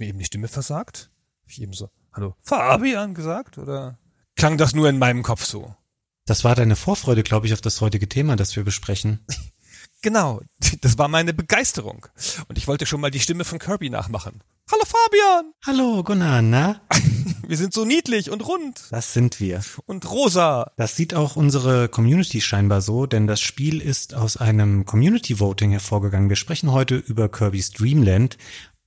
Mir eben die Stimme versagt? Hab ich eben so, hallo Fabian gesagt? Oder klang das nur in meinem Kopf so? Das war deine Vorfreude, glaube ich, auf das heutige Thema, das wir besprechen. Genau, das war meine Begeisterung. Und ich wollte schon mal die Stimme von Kirby nachmachen. Hallo Fabian! Hallo Gunnar, na? Wir sind so niedlich und rund Das sind wir. und rosa. Das sieht auch unsere Community scheinbar so, denn das Spiel ist aus einem Community Voting hervorgegangen. Wir sprechen heute über Kirby's Dreamland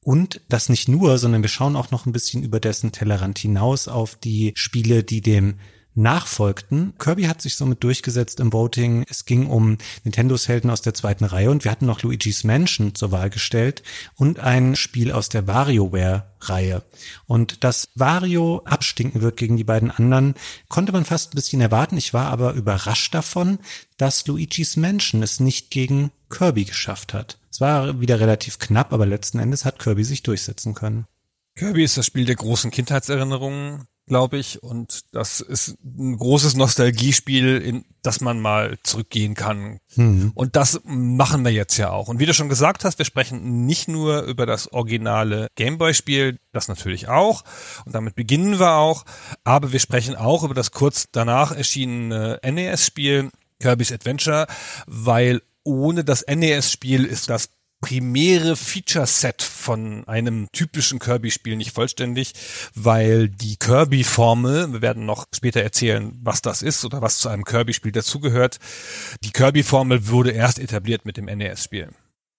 und das nicht nur, sondern wir schauen auch noch ein bisschen über dessen Tellerrand hinaus auf die Spiele, die dem nachfolgten. Kirby hat sich somit durchgesetzt im Voting. Es ging um Nintendos Helden aus der zweiten Reihe und wir hatten noch Luigi's Mansion zur Wahl gestellt und ein Spiel aus der WarioWare-Reihe. Und dass Wario abstinken wird gegen die beiden anderen, konnte man fast ein bisschen erwarten. Ich war aber überrascht davon, dass Luigi's Mansion es nicht gegen Kirby geschafft hat. Es war wieder relativ knapp, aber letzten Endes hat Kirby sich durchsetzen können. Kirby ist das Spiel der großen Kindheitserinnerungen, glaube ich. Und das ist ein großes Nostalgiespiel, in das man mal zurückgehen kann. Und das machen wir jetzt ja auch. Und wie du schon gesagt hast, wir sprechen nicht nur über das originale Gameboy-Spiel, das natürlich auch. Und damit beginnen wir auch. Aber wir sprechen auch über das kurz danach erschienene NES-Spiel Kirby's Adventure, weil ohne das NES-Spiel ist das primäre Feature-Set von einem typischen Kirby-Spiel nicht vollständig, weil die Kirby-Formel, wir werden noch später erzählen, was das ist oder was zu einem Kirby-Spiel dazugehört, die Kirby-Formel wurde erst etabliert mit dem NES-Spiel.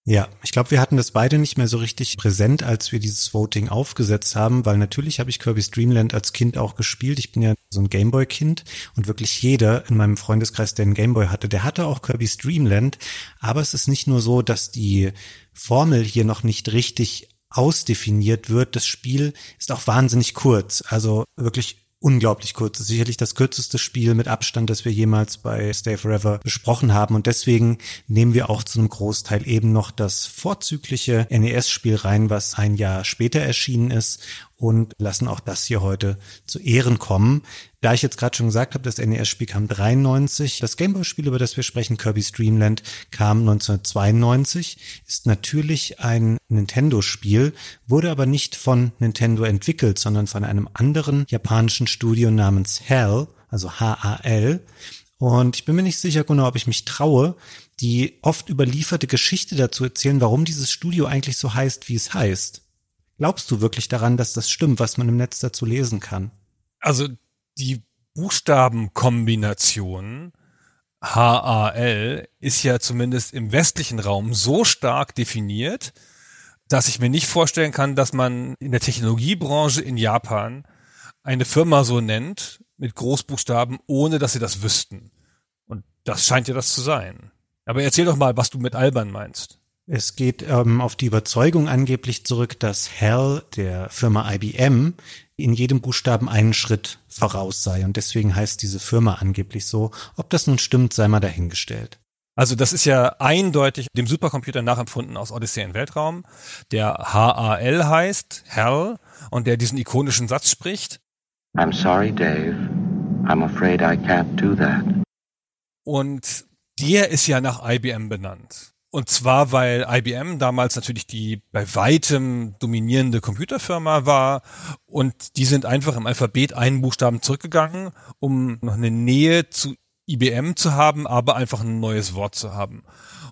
Ja, ich glaube, wir hatten das beide nicht mehr so richtig präsent, als wir dieses Voting aufgesetzt haben, weil natürlich habe ich Kirby's Dreamland als Kind auch gespielt. Ich bin ja so ein Gameboy-Kind und wirklich jeder in meinem Freundeskreis, der einen Gameboy hatte, der hatte auch Kirby's Dreamland. Aber es ist nicht nur so, dass die Formel hier noch nicht richtig ausdefiniert wird. Das Spiel ist auch wahnsinnig kurz, also wirklich unglaublich kurz. Ist sicherlich das kürzeste Spiel mit Abstand, das wir jemals bei Stay Forever besprochen haben. Und deswegen nehmen wir auch zu einem Großteil eben noch das vorzügliche NES-Spiel rein, was ein Jahr später erschienen ist und lassen auch das hier heute zu Ehren kommen. Da ich jetzt gerade schon gesagt habe, das NES-Spiel kam 93, das Gameboy-Spiel, über das wir sprechen, Kirby's Dreamland, kam 1992, ist natürlich ein Nintendo-Spiel, wurde aber nicht von Nintendo entwickelt, sondern von einem anderen japanischen Studio namens HAL, also H-A-L. Und ich bin mir nicht sicher, Gunnar, ob ich mich traue, die oft überlieferte Geschichte dazu erzählen, warum dieses Studio eigentlich so heißt, wie es heißt. Glaubst du wirklich daran, dass das stimmt, was man im Netz dazu lesen kann? Also die Buchstabenkombination HAL ist ja zumindest im westlichen Raum so stark definiert, dass ich mir nicht vorstellen kann, dass man in der Technologiebranche in Japan eine Firma so nennt mit Großbuchstaben, ohne dass sie das wüssten. Und das scheint ja das zu sein. Aber erzähl doch mal, was du mit albern meinst. Es geht ähm, auf die Überzeugung angeblich zurück, dass HAL der Firma IBM in jedem Buchstaben einen Schritt voraus sei. Und deswegen heißt diese Firma angeblich so. Ob das nun stimmt, sei mal dahingestellt. Also das ist ja eindeutig dem Supercomputer nachempfunden aus Odyssey in Weltraum, der HAL heißt, HAL, und der diesen ikonischen Satz spricht. I'm sorry, Dave. I'm afraid I can't do that. Und der ist ja nach IBM benannt. Und zwar, weil IBM damals natürlich die bei weitem dominierende Computerfirma war und die sind einfach im Alphabet einen Buchstaben zurückgegangen, um noch eine Nähe zu IBM zu haben, aber einfach ein neues Wort zu haben.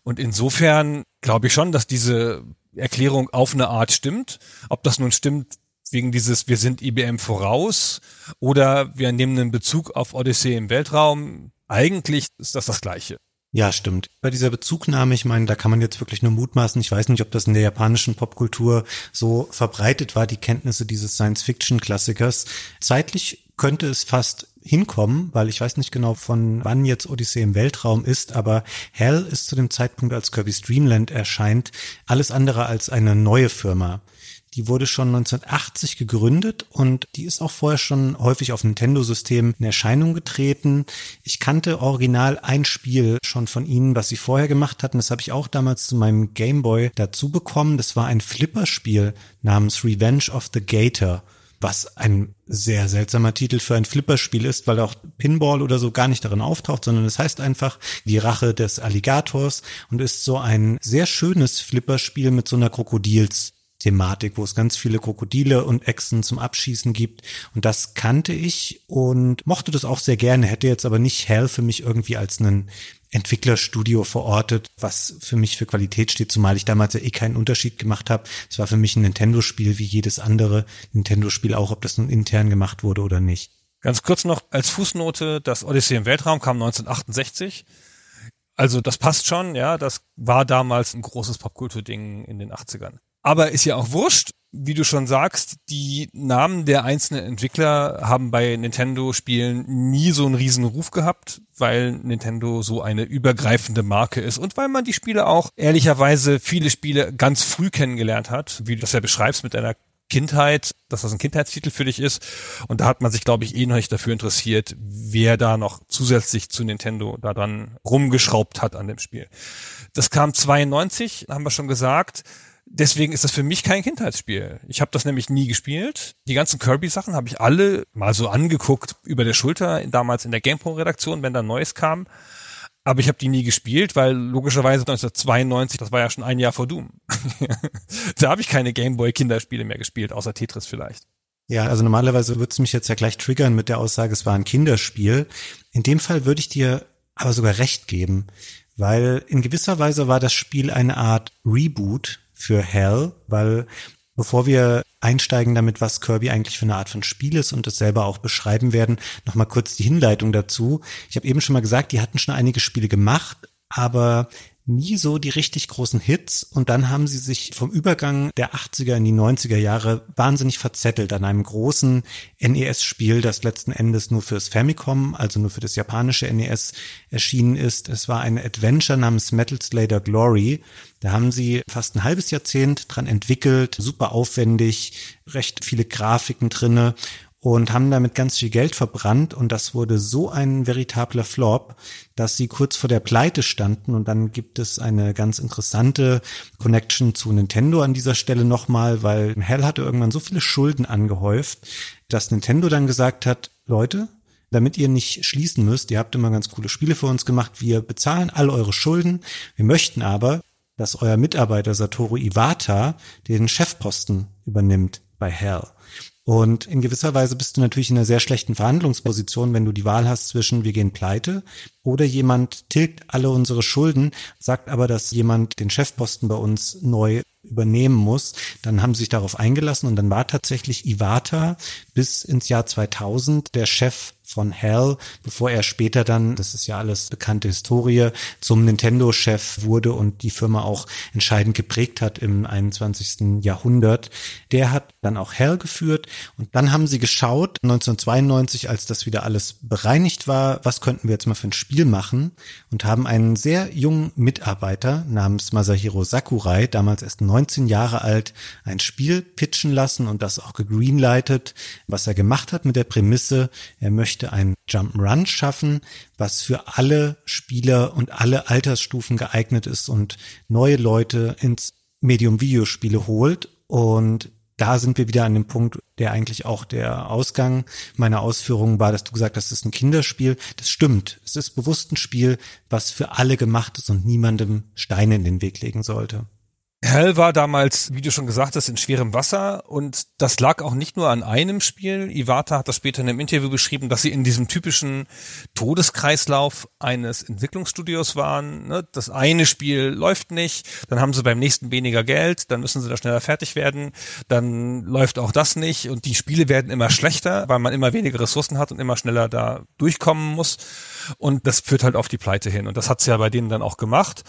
Und insofern glaube ich schon, dass diese Erklärung auf eine Art stimmt. Ob das nun stimmt wegen dieses wir sind IBM voraus oder wir nehmen einen Bezug auf Odyssey im Weltraum, eigentlich ist das das Gleiche. Ja, stimmt. Bei dieser Bezugnahme, ich meine, da kann man jetzt wirklich nur mutmaßen. Ich weiß nicht, ob das in der japanischen Popkultur so verbreitet war, die Kenntnisse dieses Science-Fiction-Klassikers. Zeitlich könnte es fast hinkommen, weil ich weiß nicht genau, von wann jetzt Odyssey im Weltraum ist, aber Hell ist zu dem Zeitpunkt, als Kirby's Dreamland erscheint, alles andere als eine neue Firma. Die wurde schon 1980 gegründet und die ist auch vorher schon häufig auf Nintendo-Systemen in Erscheinung getreten. Ich kannte original ein Spiel schon von ihnen, was sie vorher gemacht hatten. Das habe ich auch damals zu meinem Gameboy dazu bekommen. Das war ein Flipperspiel namens Revenge of the Gator was ein sehr seltsamer Titel für ein Flipperspiel ist, weil auch Pinball oder so gar nicht darin auftaucht, sondern es heißt einfach die Rache des Alligators und ist so ein sehr schönes Flipperspiel mit so einer Krokodils Thematik, wo es ganz viele Krokodile und Echsen zum Abschießen gibt. Und das kannte ich und mochte das auch sehr gerne, hätte jetzt aber nicht Hell für mich irgendwie als einen Entwicklerstudio verortet, was für mich für Qualität steht, zumal ich damals ja eh keinen Unterschied gemacht habe. Es war für mich ein Nintendo-Spiel wie jedes andere Nintendo-Spiel auch, ob das nun intern gemacht wurde oder nicht. Ganz kurz noch als Fußnote, das Odyssey im Weltraum kam 1968. Also das passt schon, ja, das war damals ein großes Popkultur-Ding in den 80ern. Aber ist ja auch wurscht, wie du schon sagst, die Namen der einzelnen Entwickler haben bei Nintendo-Spielen nie so einen riesen Ruf gehabt, weil Nintendo so eine übergreifende Marke ist und weil man die Spiele auch ehrlicherweise viele Spiele ganz früh kennengelernt hat, wie du das ja beschreibst mit deiner Kindheit, dass das ein Kindheitstitel für dich ist. Und da hat man sich, glaube ich, eh noch nicht dafür interessiert, wer da noch zusätzlich zu Nintendo da dran rumgeschraubt hat an dem Spiel. Das kam 92, haben wir schon gesagt deswegen ist das für mich kein Kindheitsspiel. Ich habe das nämlich nie gespielt. Die ganzen Kirby-Sachen habe ich alle mal so angeguckt über der Schulter, damals in der GamePro-Redaktion, wenn da Neues kam. Aber ich habe die nie gespielt, weil logischerweise 1992, das war ja schon ein Jahr vor Doom. da habe ich keine Gameboy-Kinderspiele mehr gespielt, außer Tetris vielleicht. Ja, also normalerweise würde es mich jetzt ja gleich triggern mit der Aussage, es war ein Kinderspiel. In dem Fall würde ich dir aber sogar recht geben, weil in gewisser Weise war das Spiel eine Art Reboot für Hell, weil bevor wir einsteigen damit, was Kirby eigentlich für eine Art von Spiel ist und es selber auch beschreiben werden, nochmal kurz die Hinleitung dazu. Ich habe eben schon mal gesagt, die hatten schon einige Spiele gemacht, aber nie so die richtig großen Hits und dann haben sie sich vom Übergang der 80er in die 90er Jahre wahnsinnig verzettelt an einem großen NES-Spiel, das letzten Endes nur fürs Famicom, also nur für das japanische NES erschienen ist. Es war ein Adventure namens Metal Slader Glory. Da haben sie fast ein halbes Jahrzehnt dran entwickelt, super aufwendig, recht viele Grafiken drinne und haben damit ganz viel Geld verbrannt. Und das wurde so ein veritabler Flop, dass sie kurz vor der Pleite standen. Und dann gibt es eine ganz interessante Connection zu Nintendo an dieser Stelle nochmal, weil Hell hatte irgendwann so viele Schulden angehäuft, dass Nintendo dann gesagt hat, Leute, damit ihr nicht schließen müsst, ihr habt immer ganz coole Spiele für uns gemacht, wir bezahlen all eure Schulden, wir möchten aber, dass euer Mitarbeiter Satoru Iwata den Chefposten übernimmt bei Hell. Und in gewisser Weise bist du natürlich in einer sehr schlechten Verhandlungsposition, wenn du die Wahl hast zwischen wir gehen pleite oder jemand tilgt alle unsere Schulden, sagt aber, dass jemand den Chefposten bei uns neu übernehmen muss. Dann haben sie sich darauf eingelassen und dann war tatsächlich Iwata bis ins Jahr 2000 der Chef von Hell, bevor er später dann, das ist ja alles bekannte Historie, zum Nintendo-Chef wurde und die Firma auch entscheidend geprägt hat im 21. Jahrhundert. Der hat dann auch Hell geführt und dann haben sie geschaut, 1992, als das wieder alles bereinigt war, was könnten wir jetzt mal für ein Spiel machen und haben einen sehr jungen Mitarbeiter namens Masahiro Sakurai, damals erst 19 Jahre alt, ein Spiel pitchen lassen und das auch gegreenlightet, was er gemacht hat mit der Prämisse, er möchte möchte ein Jump'n'Run schaffen, was für alle Spieler und alle Altersstufen geeignet ist und neue Leute ins Medium Videospiele holt. Und da sind wir wieder an dem Punkt, der eigentlich auch der Ausgang meiner Ausführungen war, dass du gesagt hast, es ist ein Kinderspiel. Das stimmt. Es ist bewusst ein Spiel, was für alle gemacht ist und niemandem Steine in den Weg legen sollte. Hell war damals, wie du schon gesagt hast, in schwerem Wasser und das lag auch nicht nur an einem Spiel. Iwata hat das später in einem Interview beschrieben, dass sie in diesem typischen Todeskreislauf eines Entwicklungsstudios waren. Ne? Das eine Spiel läuft nicht, dann haben sie beim nächsten weniger Geld, dann müssen sie da schneller fertig werden, dann läuft auch das nicht und die Spiele werden immer schlechter, weil man immer weniger Ressourcen hat und immer schneller da durchkommen muss und das führt halt auf die Pleite hin und das hat's ja bei denen dann auch gemacht.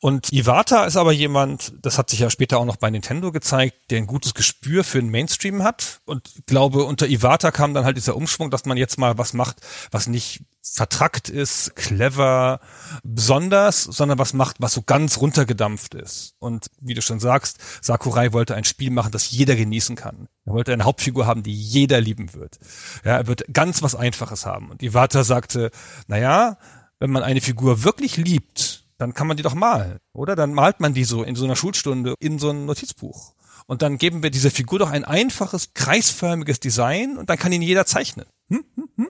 Und Iwata ist aber jemand, das hat sich ja später auch noch bei Nintendo gezeigt, der ein gutes Gespür für den Mainstream hat. Und glaube, unter Iwata kam dann halt dieser Umschwung, dass man jetzt mal was macht, was nicht vertrackt ist, clever, besonders, sondern was macht, was so ganz runtergedampft ist. Und wie du schon sagst, Sakurai wollte ein Spiel machen, das jeder genießen kann. Er wollte eine Hauptfigur haben, die jeder lieben wird. Ja, er wird ganz was Einfaches haben. Und Iwata sagte, naja, wenn man eine Figur wirklich liebt, dann kann man die doch malen, oder? Dann malt man die so in so einer Schulstunde in so ein Notizbuch. Und dann geben wir dieser Figur doch ein einfaches, kreisförmiges Design und dann kann ihn jeder zeichnen. Hm? Hm? Hm?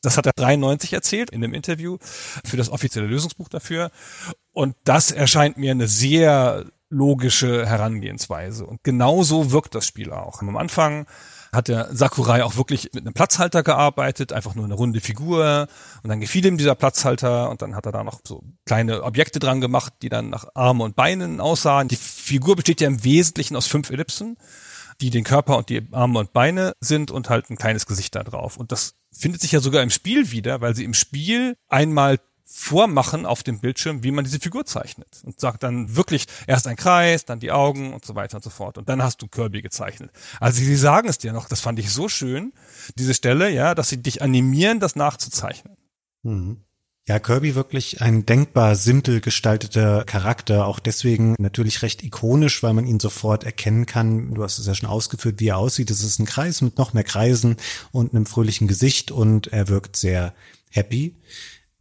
Das hat er 93 erzählt in einem Interview für das offizielle Lösungsbuch dafür. Und das erscheint mir eine sehr logische Herangehensweise. Und genauso wirkt das Spiel auch. Am Anfang hat der Sakurai auch wirklich mit einem Platzhalter gearbeitet, einfach nur eine runde Figur. Und dann gefiel ihm dieser Platzhalter und dann hat er da noch so kleine Objekte dran gemacht, die dann nach Arme und Beinen aussahen. Die Figur besteht ja im Wesentlichen aus fünf Ellipsen, die den Körper und die Arme und Beine sind und halt ein kleines Gesicht da drauf. Und das findet sich ja sogar im Spiel wieder, weil sie im Spiel einmal vormachen auf dem Bildschirm, wie man diese Figur zeichnet. Und sagt dann wirklich erst ein Kreis, dann die Augen und so weiter und so fort. Und dann hast du Kirby gezeichnet. Also sie sagen es dir noch, das fand ich so schön, diese Stelle, ja, dass sie dich animieren, das nachzuzeichnen. Mhm. Ja, Kirby wirklich ein denkbar simpel gestalteter Charakter, auch deswegen natürlich recht ikonisch, weil man ihn sofort erkennen kann. Du hast es ja schon ausgeführt, wie er aussieht. Es ist ein Kreis mit noch mehr Kreisen und einem fröhlichen Gesicht und er wirkt sehr happy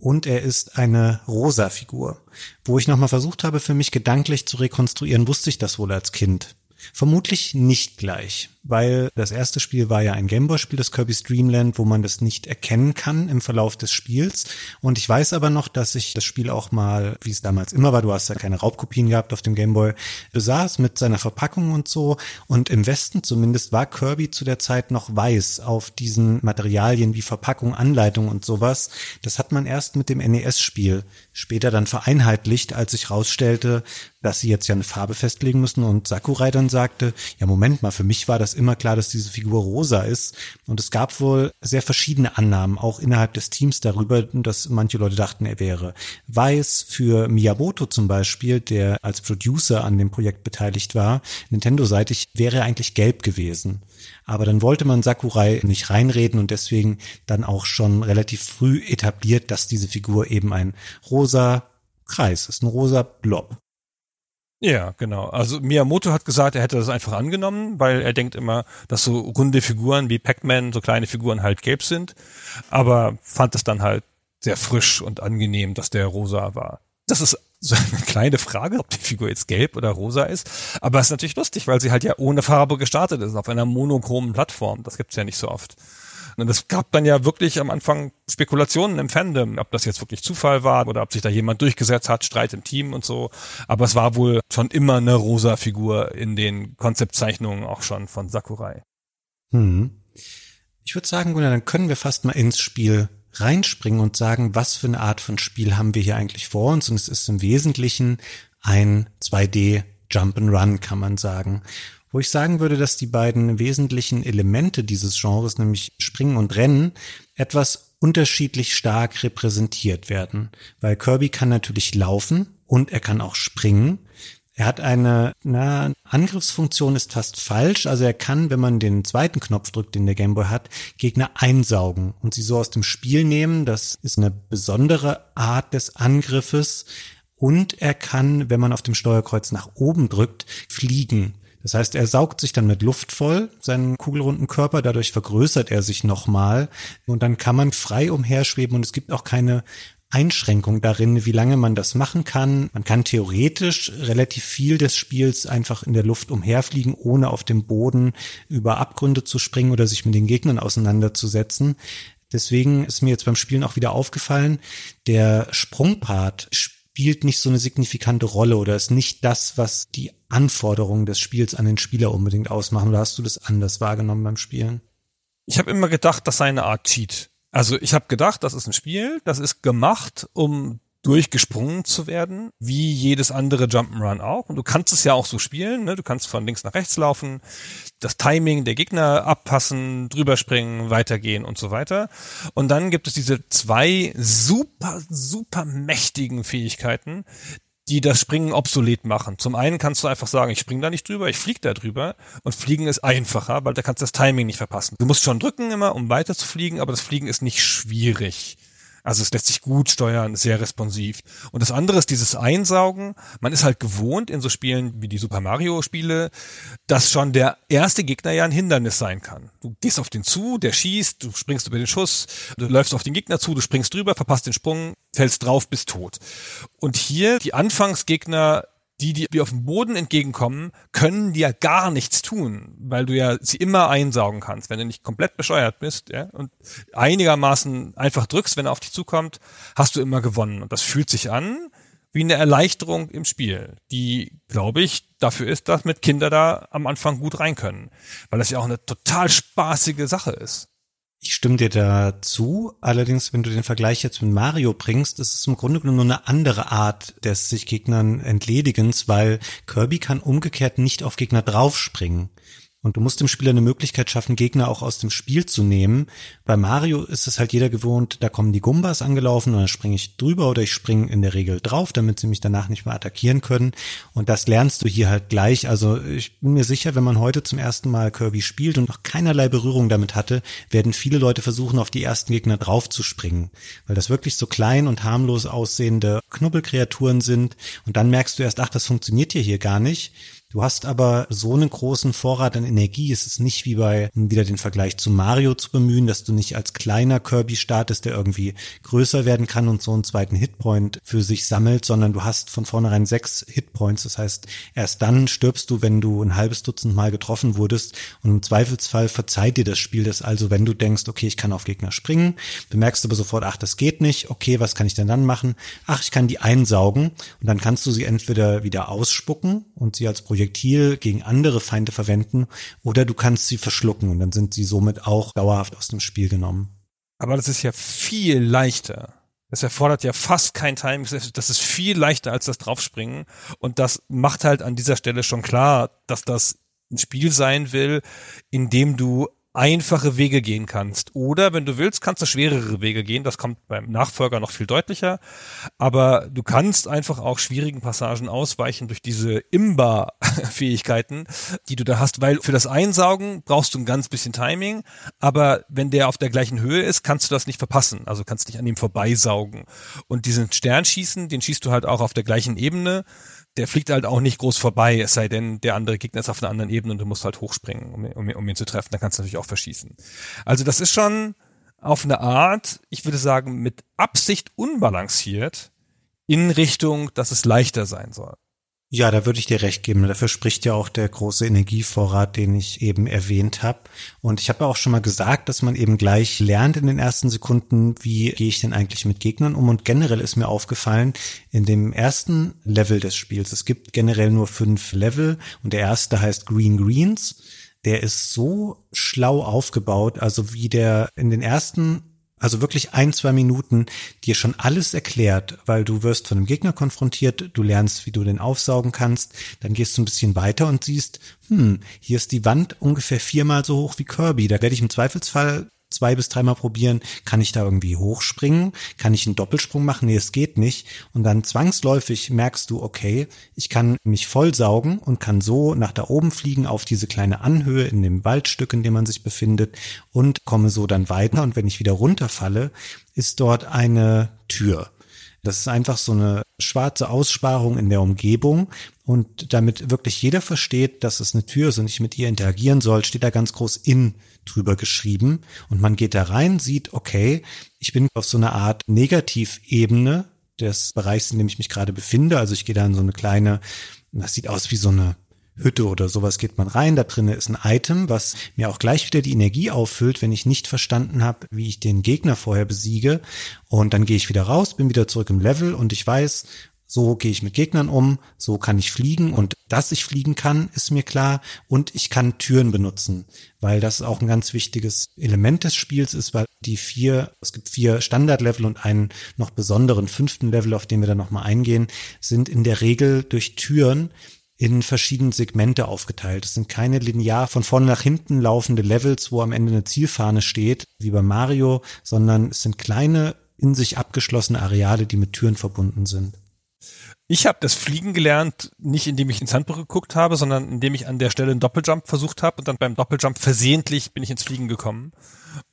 und er ist eine rosa Figur. Wo ich nochmal versucht habe, für mich gedanklich zu rekonstruieren, wusste ich das wohl als Kind. Vermutlich nicht gleich weil das erste Spiel war ja ein Gameboy-Spiel, das Kirby's Dreamland, wo man das nicht erkennen kann im Verlauf des Spiels. Und ich weiß aber noch, dass ich das Spiel auch mal, wie es damals immer war, du hast ja keine Raubkopien gehabt auf dem Gameboy, besaß mit seiner Verpackung und so. Und im Westen zumindest war Kirby zu der Zeit noch weiß auf diesen Materialien wie Verpackung, Anleitung und sowas. Das hat man erst mit dem NES-Spiel später dann vereinheitlicht, als sich rausstellte, dass sie jetzt ja eine Farbe festlegen müssen und Sakurai dann sagte, ja Moment mal, für mich war das das immer klar, dass diese Figur rosa ist. Und es gab wohl sehr verschiedene Annahmen, auch innerhalb des Teams darüber, dass manche Leute dachten, er wäre weiß. Für Miyamoto zum Beispiel, der als Producer an dem Projekt beteiligt war, Nintendo-seitig, wäre er eigentlich gelb gewesen. Aber dann wollte man Sakurai nicht reinreden und deswegen dann auch schon relativ früh etabliert, dass diese Figur eben ein rosa Kreis ist, ein rosa Blob. Ja, genau. Also Miyamoto hat gesagt, er hätte das einfach angenommen, weil er denkt immer, dass so runde Figuren wie Pac-Man, so kleine Figuren halt gelb sind, aber fand es dann halt sehr frisch und angenehm, dass der rosa war. Das ist so eine kleine Frage, ob die Figur jetzt gelb oder rosa ist, aber es ist natürlich lustig, weil sie halt ja ohne Farbe gestartet ist, auf einer monochromen Plattform. Das gibt's ja nicht so oft. Und es gab dann ja wirklich am Anfang Spekulationen im Fandom, ob das jetzt wirklich Zufall war oder ob sich da jemand durchgesetzt hat, Streit im Team und so. Aber es war wohl schon immer eine rosa Figur in den Konzeptzeichnungen auch schon von Sakurai. Hm. Ich würde sagen, Gunnar, dann können wir fast mal ins Spiel reinspringen und sagen, was für eine Art von Spiel haben wir hier eigentlich vor uns? Und es ist im Wesentlichen ein 2D Jump and Run, kann man sagen wo ich sagen würde, dass die beiden wesentlichen Elemente dieses Genres, nämlich Springen und Rennen, etwas unterschiedlich stark repräsentiert werden. Weil Kirby kann natürlich laufen und er kann auch springen. Er hat eine, na, Angriffsfunktion ist fast falsch. Also er kann, wenn man den zweiten Knopf drückt, den der Gameboy hat, Gegner einsaugen und sie so aus dem Spiel nehmen. Das ist eine besondere Art des Angriffes. Und er kann, wenn man auf dem Steuerkreuz nach oben drückt, fliegen. Das heißt, er saugt sich dann mit Luft voll, seinen kugelrunden Körper, dadurch vergrößert er sich nochmal und dann kann man frei umherschweben und es gibt auch keine Einschränkung darin, wie lange man das machen kann. Man kann theoretisch relativ viel des Spiels einfach in der Luft umherfliegen, ohne auf dem Boden über Abgründe zu springen oder sich mit den Gegnern auseinanderzusetzen. Deswegen ist mir jetzt beim Spielen auch wieder aufgefallen, der Sprungpart spielt nicht so eine signifikante Rolle oder ist nicht das, was die Anforderungen des Spiels an den Spieler unbedingt ausmachen. Oder hast du das anders wahrgenommen beim Spielen? Ich habe immer gedacht, das sei eine Art Cheat. Also ich habe gedacht, das ist ein Spiel, das ist gemacht, um durchgesprungen zu werden, wie jedes andere Jump'n'Run auch. Und du kannst es ja auch so spielen, ne? du kannst von links nach rechts laufen, das Timing der Gegner abpassen, drüber springen, weitergehen und so weiter. Und dann gibt es diese zwei super, super mächtigen Fähigkeiten, die das Springen obsolet machen. Zum einen kannst du einfach sagen, ich springe da nicht drüber, ich fliege da drüber und fliegen ist einfacher, weil da kannst du das Timing nicht verpassen. Du musst schon drücken immer, um weiter zu fliegen, aber das Fliegen ist nicht schwierig. Also es lässt sich gut steuern, sehr responsiv. Und das andere ist dieses Einsaugen. Man ist halt gewohnt in so Spielen wie die Super Mario Spiele, dass schon der erste Gegner ja ein Hindernis sein kann. Du gehst auf den zu, der schießt, du springst über den Schuss, du läufst auf den Gegner zu, du springst drüber, verpasst den Sprung, fällst drauf, bist tot. Und hier die Anfangsgegner die, die dir auf dem Boden entgegenkommen, können dir gar nichts tun, weil du ja sie immer einsaugen kannst. Wenn du nicht komplett bescheuert bist ja, und einigermaßen einfach drückst, wenn er auf dich zukommt, hast du immer gewonnen. Und das fühlt sich an wie eine Erleichterung im Spiel, die, glaube ich, dafür ist, dass mit Kinder da am Anfang gut rein können. Weil das ja auch eine total spaßige Sache ist. Ich stimme dir dazu. Allerdings, wenn du den Vergleich jetzt mit Mario bringst, ist es im Grunde genommen nur eine andere Art des sich Gegnern entledigens, weil Kirby kann umgekehrt nicht auf Gegner draufspringen. Und du musst dem Spieler eine Möglichkeit schaffen, Gegner auch aus dem Spiel zu nehmen. Bei Mario ist es halt jeder gewohnt, da kommen die Gumbas angelaufen und dann springe ich drüber oder ich springe in der Regel drauf, damit sie mich danach nicht mehr attackieren können. Und das lernst du hier halt gleich. Also ich bin mir sicher, wenn man heute zum ersten Mal Kirby spielt und noch keinerlei Berührung damit hatte, werden viele Leute versuchen, auf die ersten Gegner drauf zu springen. Weil das wirklich so klein und harmlos aussehende Knubbelkreaturen sind. Und dann merkst du erst, ach, das funktioniert hier hier gar nicht. Du hast aber so einen großen Vorrat an Energie. Es ist nicht wie bei, um wieder den Vergleich zu Mario zu bemühen, dass du nicht als kleiner Kirby startest, der irgendwie größer werden kann und so einen zweiten Hitpoint für sich sammelt, sondern du hast von vornherein sechs Hitpoints. Das heißt, erst dann stirbst du, wenn du ein halbes Dutzend Mal getroffen wurdest und im Zweifelsfall verzeiht dir das Spiel das also, wenn du denkst, okay, ich kann auf Gegner springen, bemerkst aber sofort, ach, das geht nicht, okay, was kann ich denn dann machen? Ach, ich kann die einsaugen und dann kannst du sie entweder wieder ausspucken und sie als Projekt Projektil gegen andere Feinde verwenden oder du kannst sie verschlucken und dann sind sie somit auch dauerhaft aus dem Spiel genommen. Aber das ist ja viel leichter. Das erfordert ja fast kein Timing. Das ist viel leichter als das Draufspringen. Und das macht halt an dieser Stelle schon klar, dass das ein Spiel sein will, in dem du einfache Wege gehen kannst. Oder wenn du willst, kannst du schwerere Wege gehen. Das kommt beim Nachfolger noch viel deutlicher. Aber du kannst einfach auch schwierigen Passagen ausweichen durch diese Imba-Fähigkeiten, die du da hast, weil für das Einsaugen brauchst du ein ganz bisschen Timing. Aber wenn der auf der gleichen Höhe ist, kannst du das nicht verpassen. Also kannst nicht an ihm vorbeisaugen. Und diesen Sternschießen, den schießt du halt auch auf der gleichen Ebene der fliegt halt auch nicht groß vorbei, es sei denn, der andere Gegner ist auf einer anderen Ebene und du musst halt hochspringen, um, um, um ihn zu treffen. Dann kannst du natürlich auch verschießen. Also das ist schon auf eine Art, ich würde sagen, mit Absicht unbalanciert in Richtung, dass es leichter sein soll. Ja, da würde ich dir recht geben. Dafür spricht ja auch der große Energievorrat, den ich eben erwähnt habe. Und ich habe auch schon mal gesagt, dass man eben gleich lernt in den ersten Sekunden, wie gehe ich denn eigentlich mit Gegnern um. Und generell ist mir aufgefallen, in dem ersten Level des Spiels, es gibt generell nur fünf Level und der erste heißt Green Greens. Der ist so schlau aufgebaut, also wie der in den ersten also wirklich ein, zwei Minuten dir schon alles erklärt, weil du wirst von einem Gegner konfrontiert, du lernst, wie du den aufsaugen kannst, dann gehst du ein bisschen weiter und siehst, hm, hier ist die Wand ungefähr viermal so hoch wie Kirby. Da werde ich im Zweifelsfall zwei bis dreimal probieren, kann ich da irgendwie hochspringen? Kann ich einen Doppelsprung machen? Nee, es geht nicht. Und dann zwangsläufig merkst du, okay, ich kann mich vollsaugen und kann so nach da oben fliegen auf diese kleine Anhöhe in dem Waldstück, in dem man sich befindet und komme so dann weiter. Und wenn ich wieder runterfalle, ist dort eine Tür. Das ist einfach so eine schwarze Aussparung in der Umgebung. Und damit wirklich jeder versteht, dass es eine Tür ist und ich mit ihr interagieren soll, steht da ganz groß in drüber geschrieben. Und man geht da rein, sieht, okay, ich bin auf so einer Art Negativebene des Bereichs, in dem ich mich gerade befinde. Also ich gehe da in so eine kleine, das sieht aus wie so eine Hütte oder sowas geht man rein. Da drinnen ist ein Item, was mir auch gleich wieder die Energie auffüllt, wenn ich nicht verstanden habe, wie ich den Gegner vorher besiege. Und dann gehe ich wieder raus, bin wieder zurück im Level und ich weiß, so gehe ich mit Gegnern um, so kann ich fliegen und dass ich fliegen kann, ist mir klar und ich kann Türen benutzen, weil das auch ein ganz wichtiges Element des Spiels ist, weil die vier, es gibt vier Standardlevel und einen noch besonderen fünften Level, auf den wir dann nochmal eingehen, sind in der Regel durch Türen in verschiedene Segmente aufgeteilt. Es sind keine linear von vorne nach hinten laufende Levels, wo am Ende eine Zielfahne steht, wie bei Mario, sondern es sind kleine in sich abgeschlossene Areale, die mit Türen verbunden sind. Ich habe das Fliegen gelernt, nicht indem ich ins Handbuch geguckt habe, sondern indem ich an der Stelle einen Doppeljump versucht habe und dann beim Doppeljump versehentlich bin ich ins Fliegen gekommen.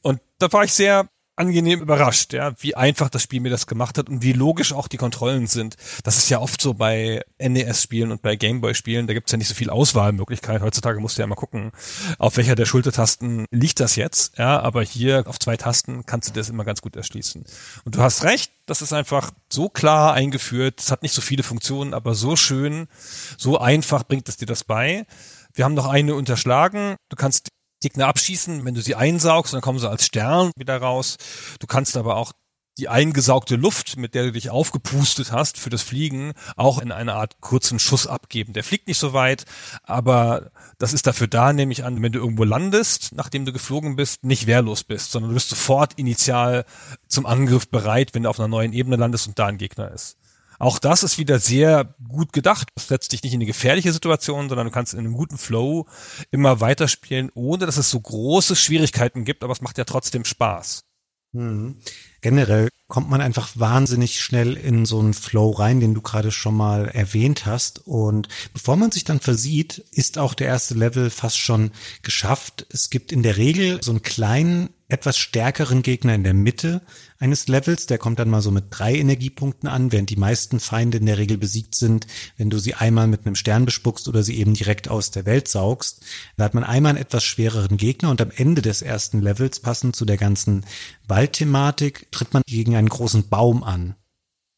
Und da war ich sehr angenehm überrascht, ja, wie einfach das Spiel mir das gemacht hat und wie logisch auch die Kontrollen sind. Das ist ja oft so bei NES-Spielen und bei Gameboy-Spielen, da gibt's ja nicht so viel Auswahlmöglichkeit. Heutzutage musst du ja mal gucken, auf welcher der Schultertasten liegt das jetzt, ja, aber hier auf zwei Tasten kannst du das immer ganz gut erschließen. Und du hast recht, das ist einfach so klar eingeführt, es hat nicht so viele Funktionen, aber so schön, so einfach bringt es dir das bei. Wir haben noch eine unterschlagen. Du kannst Gegner abschießen, wenn du sie einsaugst, dann kommen sie als Stern wieder raus. Du kannst aber auch die eingesaugte Luft, mit der du dich aufgepustet hast für das Fliegen, auch in eine Art kurzen Schuss abgeben. Der fliegt nicht so weit, aber das ist dafür da, nehme ich an, wenn du irgendwo landest, nachdem du geflogen bist, nicht wehrlos bist, sondern du bist sofort initial zum Angriff bereit, wenn du auf einer neuen Ebene landest und da ein Gegner ist. Auch das ist wieder sehr gut gedacht. Das setzt dich nicht in eine gefährliche Situation, sondern du kannst in einem guten Flow immer weiterspielen, ohne dass es so große Schwierigkeiten gibt, aber es macht ja trotzdem Spaß. Mhm. Generell kommt man einfach wahnsinnig schnell in so einen Flow rein, den du gerade schon mal erwähnt hast. Und bevor man sich dann versieht, ist auch der erste Level fast schon geschafft. Es gibt in der Regel so einen kleinen etwas stärkeren Gegner in der Mitte eines Levels. Der kommt dann mal so mit drei Energiepunkten an, während die meisten Feinde in der Regel besiegt sind, wenn du sie einmal mit einem Stern bespuckst oder sie eben direkt aus der Welt saugst. Da hat man einmal einen etwas schwereren Gegner und am Ende des ersten Levels, passend zu der ganzen Waldthematik, tritt man gegen einen großen Baum an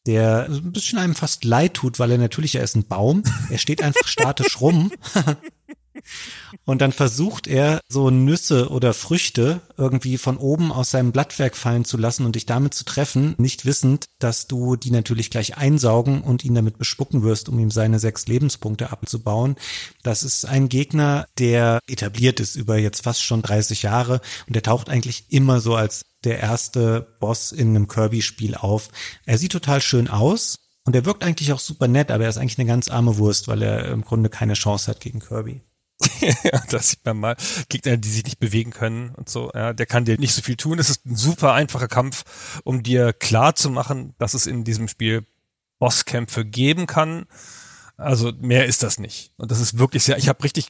der ein bisschen einem fast leid tut, weil er natürlich, er ist ein Baum, er steht einfach statisch rum Und dann versucht er, so Nüsse oder Früchte irgendwie von oben aus seinem Blattwerk fallen zu lassen und dich damit zu treffen, nicht wissend, dass du die natürlich gleich einsaugen und ihn damit bespucken wirst, um ihm seine sechs Lebenspunkte abzubauen. Das ist ein Gegner, der etabliert ist über jetzt fast schon 30 Jahre und der taucht eigentlich immer so als der erste Boss in einem Kirby-Spiel auf. Er sieht total schön aus, und er wirkt eigentlich auch super nett, aber er ist eigentlich eine ganz arme Wurst, weil er im Grunde keine Chance hat gegen Kirby. ja, das sieht man mal. Gegner, die sich nicht bewegen können und so, ja, der kann dir nicht so viel tun. Es ist ein super einfacher Kampf, um dir klar zu machen, dass es in diesem Spiel Bosskämpfe geben kann. Also mehr ist das nicht. Und das ist wirklich sehr, ich habe richtig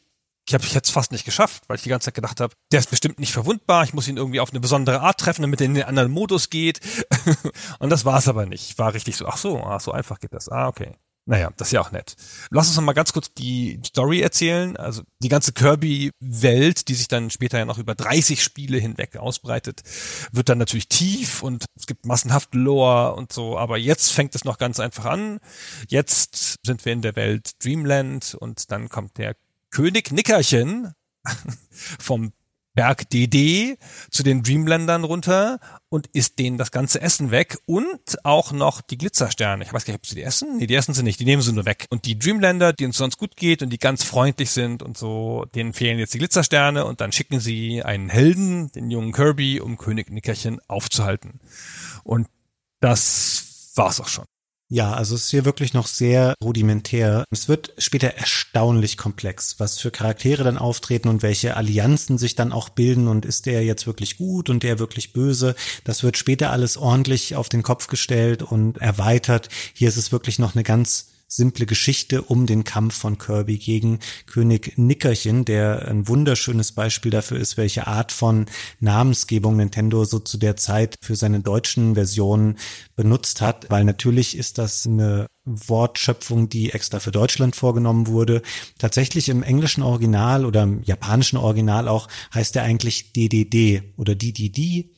ich habe ich jetzt fast nicht geschafft, weil ich die ganze Zeit gedacht habe, der ist bestimmt nicht verwundbar, ich muss ihn irgendwie auf eine besondere Art treffen, damit er in den anderen Modus geht. und das war es aber nicht. Ich war richtig so, ach so, ach so einfach geht das. Ah, okay. Naja, das ist ja auch nett. Lass uns noch mal ganz kurz die Story erzählen. Also die ganze Kirby-Welt, die sich dann später ja noch über 30 Spiele hinweg ausbreitet, wird dann natürlich tief und es gibt massenhaft Lore und so. Aber jetzt fängt es noch ganz einfach an. Jetzt sind wir in der Welt Dreamland und dann kommt der König Nickerchen vom Berg DD zu den Dreamlandern runter und isst denen das ganze Essen weg und auch noch die Glitzersterne. Ich weiß gar nicht, ob sie die essen. Nee, die essen sie nicht, die nehmen sie nur weg. Und die Dreamlander, die uns sonst gut geht und die ganz freundlich sind und so, denen fehlen jetzt die Glitzersterne und dann schicken sie einen Helden, den jungen Kirby, um König Nickerchen aufzuhalten. Und das war's auch schon. Ja, also es ist hier wirklich noch sehr rudimentär. Es wird später erstaunlich komplex, was für Charaktere dann auftreten und welche Allianzen sich dann auch bilden und ist der jetzt wirklich gut und der wirklich böse. Das wird später alles ordentlich auf den Kopf gestellt und erweitert. Hier ist es wirklich noch eine ganz simple Geschichte um den Kampf von Kirby gegen König Nickerchen, der ein wunderschönes Beispiel dafür ist, welche Art von Namensgebung Nintendo so zu der Zeit für seine deutschen Versionen benutzt hat, weil natürlich ist das eine Wortschöpfung, die extra für Deutschland vorgenommen wurde. Tatsächlich im englischen Original oder im japanischen Original auch heißt er eigentlich DDD oder DDD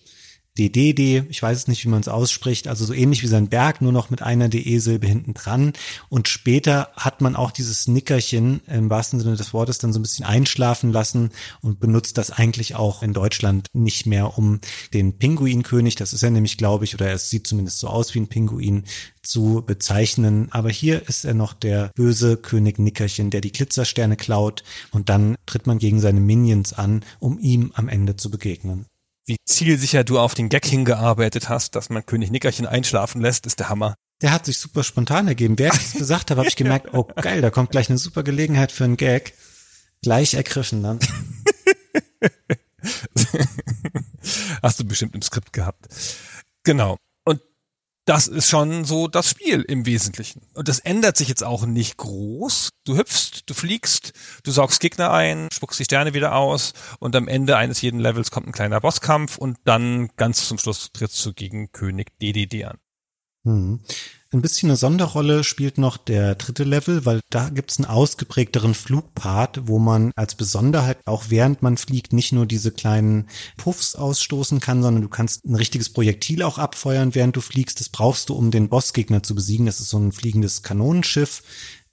DDD, ich weiß es nicht, wie man es ausspricht, also so ähnlich wie sein Berg, nur noch mit einer DE-Silbe hinten dran. Und später hat man auch dieses Nickerchen im wahrsten Sinne des Wortes dann so ein bisschen einschlafen lassen und benutzt das eigentlich auch in Deutschland nicht mehr, um den Pinguinkönig, das ist er nämlich, glaube ich, oder es sieht zumindest so aus wie ein Pinguin, zu bezeichnen. Aber hier ist er noch der böse König Nickerchen, der die Glitzersterne klaut und dann tritt man gegen seine Minions an, um ihm am Ende zu begegnen wie zielsicher du auf den Gag hingearbeitet hast, dass man König Nickerchen einschlafen lässt, ist der Hammer. Der hat sich super spontan ergeben. Während ich es gesagt habe, habe ich gemerkt, oh geil, da kommt gleich eine super Gelegenheit für einen Gag. Gleich ergriffen dann. Hast du bestimmt im Skript gehabt. Genau. Das ist schon so das Spiel im Wesentlichen. Und das ändert sich jetzt auch nicht groß. Du hüpfst, du fliegst, du saugst Gegner ein, spuckst die Sterne wieder aus und am Ende eines jeden Levels kommt ein kleiner Bosskampf und dann ganz zum Schluss trittst du gegen König DDD an. Hm. Ein bisschen eine Sonderrolle spielt noch der dritte Level, weil da gibt's einen ausgeprägteren Flugpart, wo man als Besonderheit auch während man fliegt nicht nur diese kleinen Puffs ausstoßen kann, sondern du kannst ein richtiges Projektil auch abfeuern, während du fliegst. Das brauchst du, um den Bossgegner zu besiegen. Das ist so ein fliegendes Kanonenschiff.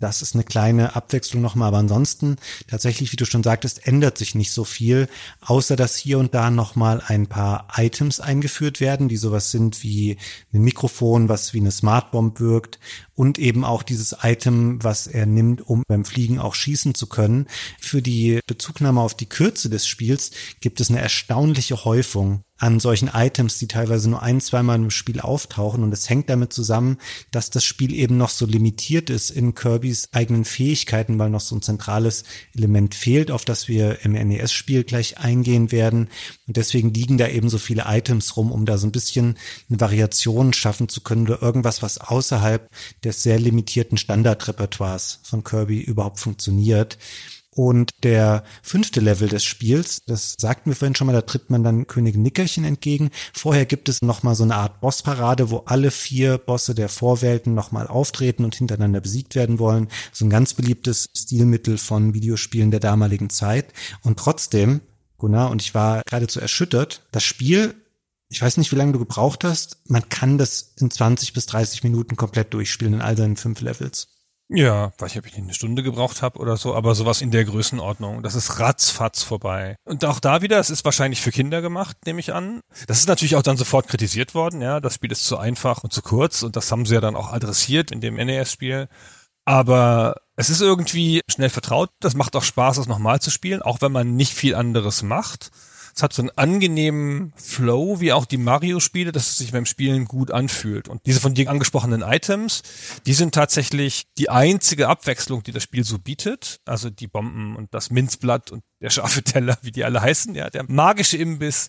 Das ist eine kleine Abwechslung nochmal, aber ansonsten tatsächlich, wie du schon sagtest, ändert sich nicht so viel, außer dass hier und da nochmal ein paar Items eingeführt werden, die sowas sind wie ein Mikrofon, was wie eine Smartbomb wirkt und eben auch dieses Item, was er nimmt, um beim Fliegen auch schießen zu können. Für die Bezugnahme auf die Kürze des Spiels gibt es eine erstaunliche Häufung an solchen Items, die teilweise nur ein, zweimal im Spiel auftauchen. Und es hängt damit zusammen, dass das Spiel eben noch so limitiert ist in Kirbys eigenen Fähigkeiten, weil noch so ein zentrales Element fehlt, auf das wir im NES-Spiel gleich eingehen werden. Und deswegen liegen da eben so viele Items rum, um da so ein bisschen eine Variation schaffen zu können oder irgendwas, was außerhalb des sehr limitierten Standardrepertoires von Kirby überhaupt funktioniert. Und der fünfte Level des Spiels, das sagten wir vorhin schon mal, da tritt man dann König Nickerchen entgegen. Vorher gibt es nochmal so eine Art Bossparade, wo alle vier Bosse der Vorwelten nochmal auftreten und hintereinander besiegt werden wollen. So ein ganz beliebtes Stilmittel von Videospielen der damaligen Zeit. Und trotzdem, Gunnar, und ich war geradezu erschüttert, das Spiel ich weiß nicht, wie lange du gebraucht hast. Man kann das in 20 bis 30 Minuten komplett durchspielen in all seinen fünf Levels. Ja, weiß ich, ob ich nicht eine Stunde gebraucht habe oder so, aber sowas in der Größenordnung. Das ist ratzfatz vorbei. Und auch da wieder, es ist wahrscheinlich für Kinder gemacht, nehme ich an. Das ist natürlich auch dann sofort kritisiert worden, ja. Das Spiel ist zu einfach und zu kurz und das haben sie ja dann auch adressiert in dem NES-Spiel. Aber es ist irgendwie schnell vertraut. Das macht auch Spaß, das nochmal zu spielen, auch wenn man nicht viel anderes macht. Es hat so einen angenehmen Flow, wie auch die Mario-Spiele, dass es sich beim Spielen gut anfühlt. Und diese von dir angesprochenen Items, die sind tatsächlich die einzige Abwechslung, die das Spiel so bietet. Also die Bomben und das Minzblatt und der scharfe Teller, wie die alle heißen, ja, der magische Imbiss